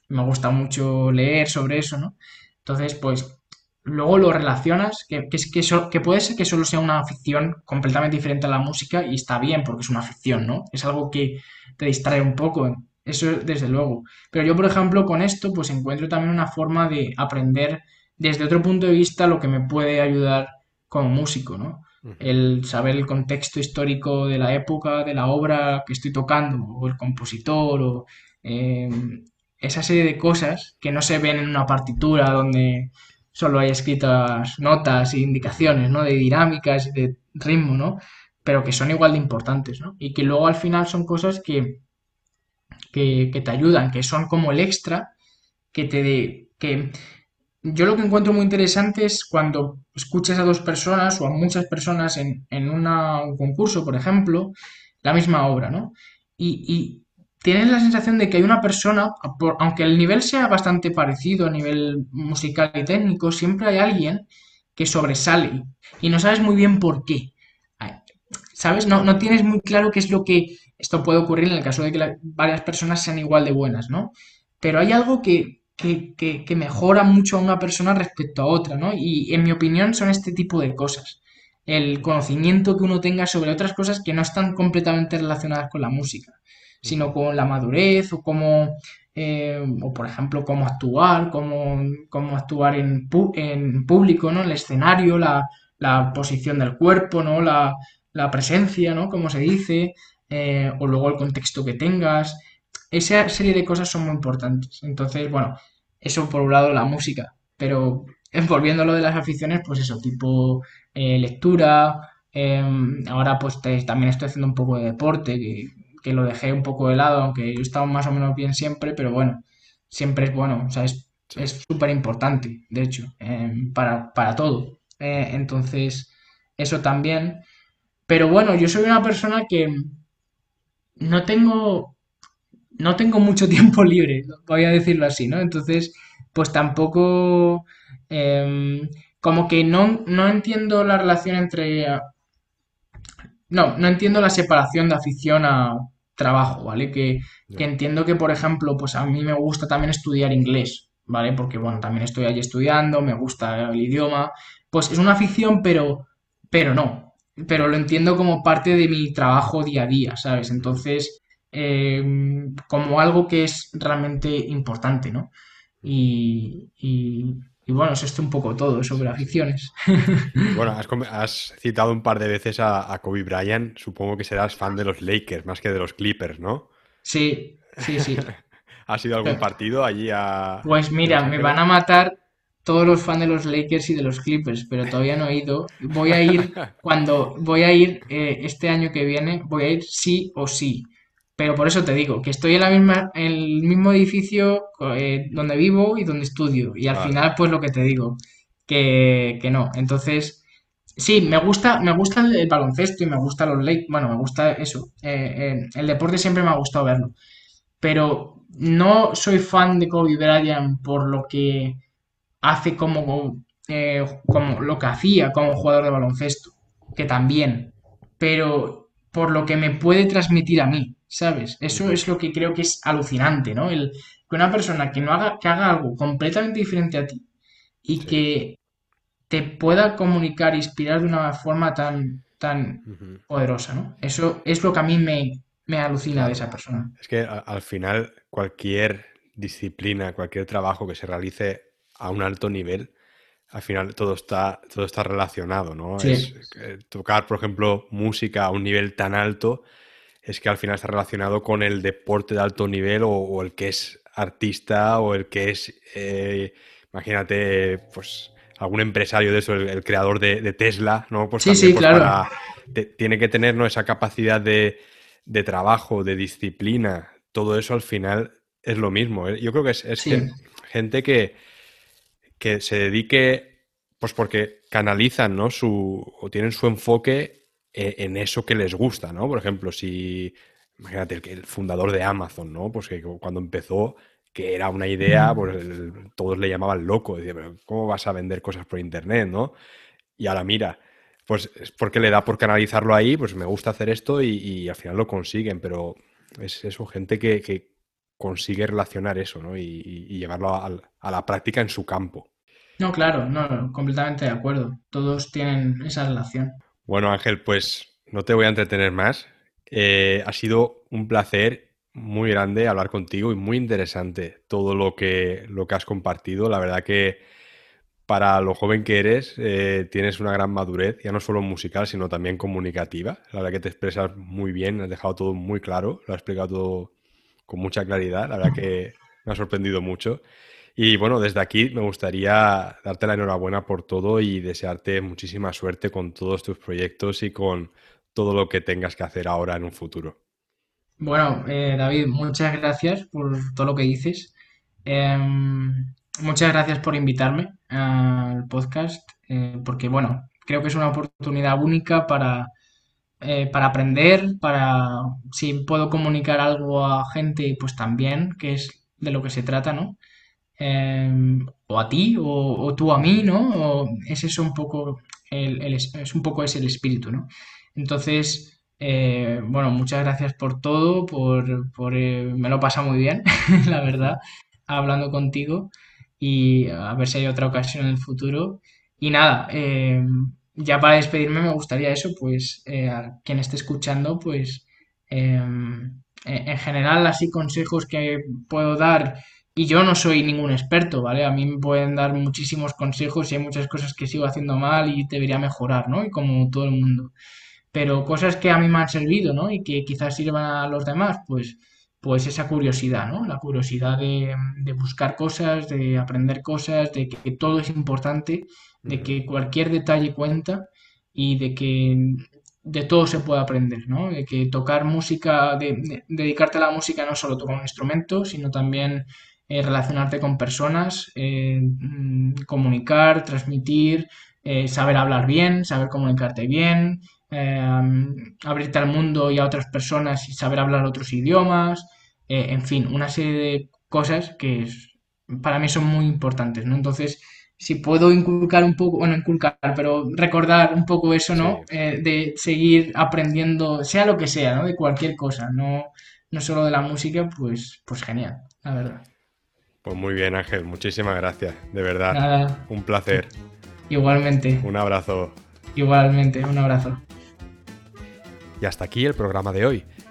me ha gustado mucho leer sobre eso, ¿no? Entonces, pues, luego lo relacionas, que, que, que, que puede ser que solo sea una afición completamente diferente a la música y está bien, porque es una afición, ¿no? Es algo que te distrae un poco eso desde luego. Pero yo, por ejemplo, con esto, pues encuentro también una forma de aprender desde otro punto de vista lo que me puede ayudar como músico, ¿no? El saber el contexto histórico de la época, de la obra que estoy tocando, o el compositor, o em, esa serie de cosas que no se ven en una partitura donde solo hay escritas notas e indicaciones, ¿no? De dinámicas y de ritmo, ¿no? Pero que son igual de importantes, ¿no? Y que luego al final son cosas que que, te ayudan, que son como el extra que te... que yo lo que encuentro muy interesante es cuando escuchas a dos personas o a muchas personas en, en un concurso, por ejemplo, la misma obra, ¿no? Y, tienes la sensación de que hay una persona, aunque el nivel sea bastante parecido a nivel musical y técnico, siempre hay alguien que sobresale y no sabes muy bien por qué. ¿Sabes? No, no tienes muy claro qué es lo que esto puede ocurrir en el caso de que varias personas sean igual de buenas, ¿no? Pero hay algo que, que, mejora mucho a una persona respecto a otra, ¿no? Y en mi opinión son este tipo de cosas. El conocimiento que uno tenga sobre otras cosas que no están completamente relacionadas con la música, sino con la madurez o cómo, eh, o por ejemplo, cómo actuar, cómo, cómo actuar en, en, público, ¿no? En el escenario, la, la posición del cuerpo, ¿no? La, la presencia, ¿no? Como se dice, eh, o luego el contexto que tengas. Esa serie de cosas son muy importantes. Entonces, bueno, eso por un lado la música, pero volviendo a lo de las aficiones, pues eso, tipo eh, lectura, em, ahora pues también estoy haciendo un poco de deporte, que, lo dejé un poco de lado, aunque yo he estado más o menos bien siempre, pero bueno, siempre es bueno, o sea, es súper importante, de hecho, em, para, para todo. Eh, entonces, eso también. Pero bueno, yo soy una persona que, no tengo, no tengo mucho tiempo libre, voy a decirlo así, ¿no? Entonces, pues tampoco, em, como que no, no entiendo la relación entre, no, no entiendo la separación de afición a trabajo, ¿vale? Que, que entiendo que, por ejemplo, pues a mí me gusta también estudiar inglés, ¿vale? Porque, bueno, también estoy allí estudiando, me gusta el idioma, pues es una afición, pero, pero no, pero lo entiendo como parte de mi trabajo día a día, ¿sabes? Entonces, eh, como algo que es realmente importante, ¿no? Y, bueno, es esto un poco todo sobre aficiones. Bueno, has, citado un par de veces a, Kobe Bryant, supongo que serás fan de los Lakers más que de los Clippers, ¿no? Sí, sí, sí. ¿Ha sido algún partido allí a... Pues mira, me van a matar todos los fans de los Lakers y de los Clippers, pero todavía no he ido. Voy a ir cuando voy a ir eh, este año que viene, voy a ir sí o sí. Pero por eso te digo, que estoy en la misma, en el mismo edificio eh, donde vivo y donde estudio. Y al final, pues lo que te digo, que, que no. Entonces, sí, me gusta, me gusta el, baloncesto y me gusta los Lakers. Bueno, me gusta eso. Eh, el deporte siempre me ha gustado verlo. Pero no soy fan de Kobe Bryant por lo que hace como, eh, como lo que hacía como jugador de baloncesto, que también, pero por lo que me puede transmitir a mí, ¿sabes? Eso es lo que creo que es alucinante, ¿no? El, que una persona que no haga, que haga algo completamente diferente a ti y que te pueda comunicar, inspirar de una forma tan, tan poderosa, ¿no? Eso es lo que a mí me, me alucina de esa persona. Es que al final cualquier disciplina, cualquier trabajo que se realice a un alto nivel, al final todo está, todo está relacionado, ¿no? Es, eh, tocar, por ejemplo, música a un nivel tan alto es que al final está relacionado con el deporte de alto nivel o, el que es artista o el que es, eh, imagínate, pues algún empresario de eso, el, creador de, Tesla, ¿no? Pues sí, sí, pues, claro. tiene que tener ¿no? esa capacidad de, de, trabajo, de disciplina, todo eso al final es lo mismo. ¿eh? Yo creo que es, gente que, que se dedique, pues porque canalizan, ¿no? Su, o tienen su enfoque e, en, eso que les gusta, ¿no? Por ejemplo, si, imagínate, el, el fundador de Amazon, ¿no? Pues que cuando empezó, que era una idea, pues todos le llamaban loco, decía, pero ¿cómo vas a vender cosas por internet, no? Y ahora mira, pues es porque le da por canalizarlo ahí, pues me gusta hacer esto y, al final lo consiguen, pero es eso, gente que, que consigue relacionar eso ¿no? y, llevarlo a, la práctica en su campo. No, claro, no, completamente de acuerdo. Todos tienen esa relación. Bueno, Ángel, pues no te voy a entretener más. Eh, ha sido un placer muy grande hablar contigo y muy interesante todo lo que, lo que has compartido. La verdad que para lo joven que eres eh, tienes una gran madurez, ya no solo musical, sino también comunicativa. La verdad que te expresas muy bien, has dejado todo muy claro, lo has explicado todo con mucha claridad. La verdad que me ha sorprendido mucho. Y bueno, desde aquí me gustaría darte la enhorabuena por todo y desearte muchísima suerte con todos tus proyectos y con todo lo que tengas que hacer ahora en un futuro. Bueno, eh, David, muchas gracias por todo lo que dices. Em, muchas gracias por invitarme al podcast, eh, porque bueno, creo que es una oportunidad única para eh, para aprender, para si puedo comunicar algo a gente, pues también, que es de lo que se trata, ¿no? Em, o a ti, o, tú a mí, ¿no? O es eso un poco, el, es un poco el espíritu, ¿no? Entonces, eh, bueno, muchas gracias por todo, por, por eh, me lo pasa muy bien, la verdad, hablando contigo y a ver si hay otra ocasión en el futuro. Y nada, eh, ya para despedirme me gustaría eso, pues eh, a quien esté escuchando, pues em, en general así consejos que puedo dar y yo no soy ningún experto, ¿vale? A mí me pueden dar muchísimos consejos y hay muchas cosas que sigo haciendo mal y debería mejorar, ¿no? Y como todo el mundo. Pero cosas que a mí me han servido, ¿no? Y que quizás sirvan a los demás, pues, pues esa curiosidad, ¿no? La curiosidad de buscar cosas, de aprender cosas, de que todo es importante de que cualquier detalle cuenta y de que de todo se puede aprender, ¿no? De que tocar música, de, dedicarte a la música no solo tocar un instrumento, sino también eh, relacionarte con personas, eh, mm, comunicar, transmitir, eh, saber hablar bien, saber comunicarte bien, abrirte al mundo y a otras personas y saber hablar otros idiomas, en fin, una serie de cosas que para mí son muy importantes, ¿no? Entonces, si puedo inculcar un poco, bueno, inculcar, pero recordar un poco eso, ¿no? Eh, de seguir aprendiendo, sea lo que sea, ¿no? De cualquier cosa, no, no solo de la música, pues, pues genial, la verdad. Pues muy bien, Ángel, muchísimas gracias, de verdad. Un placer. Igualmente. Un abrazo. Igualmente, un abrazo. Y hasta aquí el programa de hoy.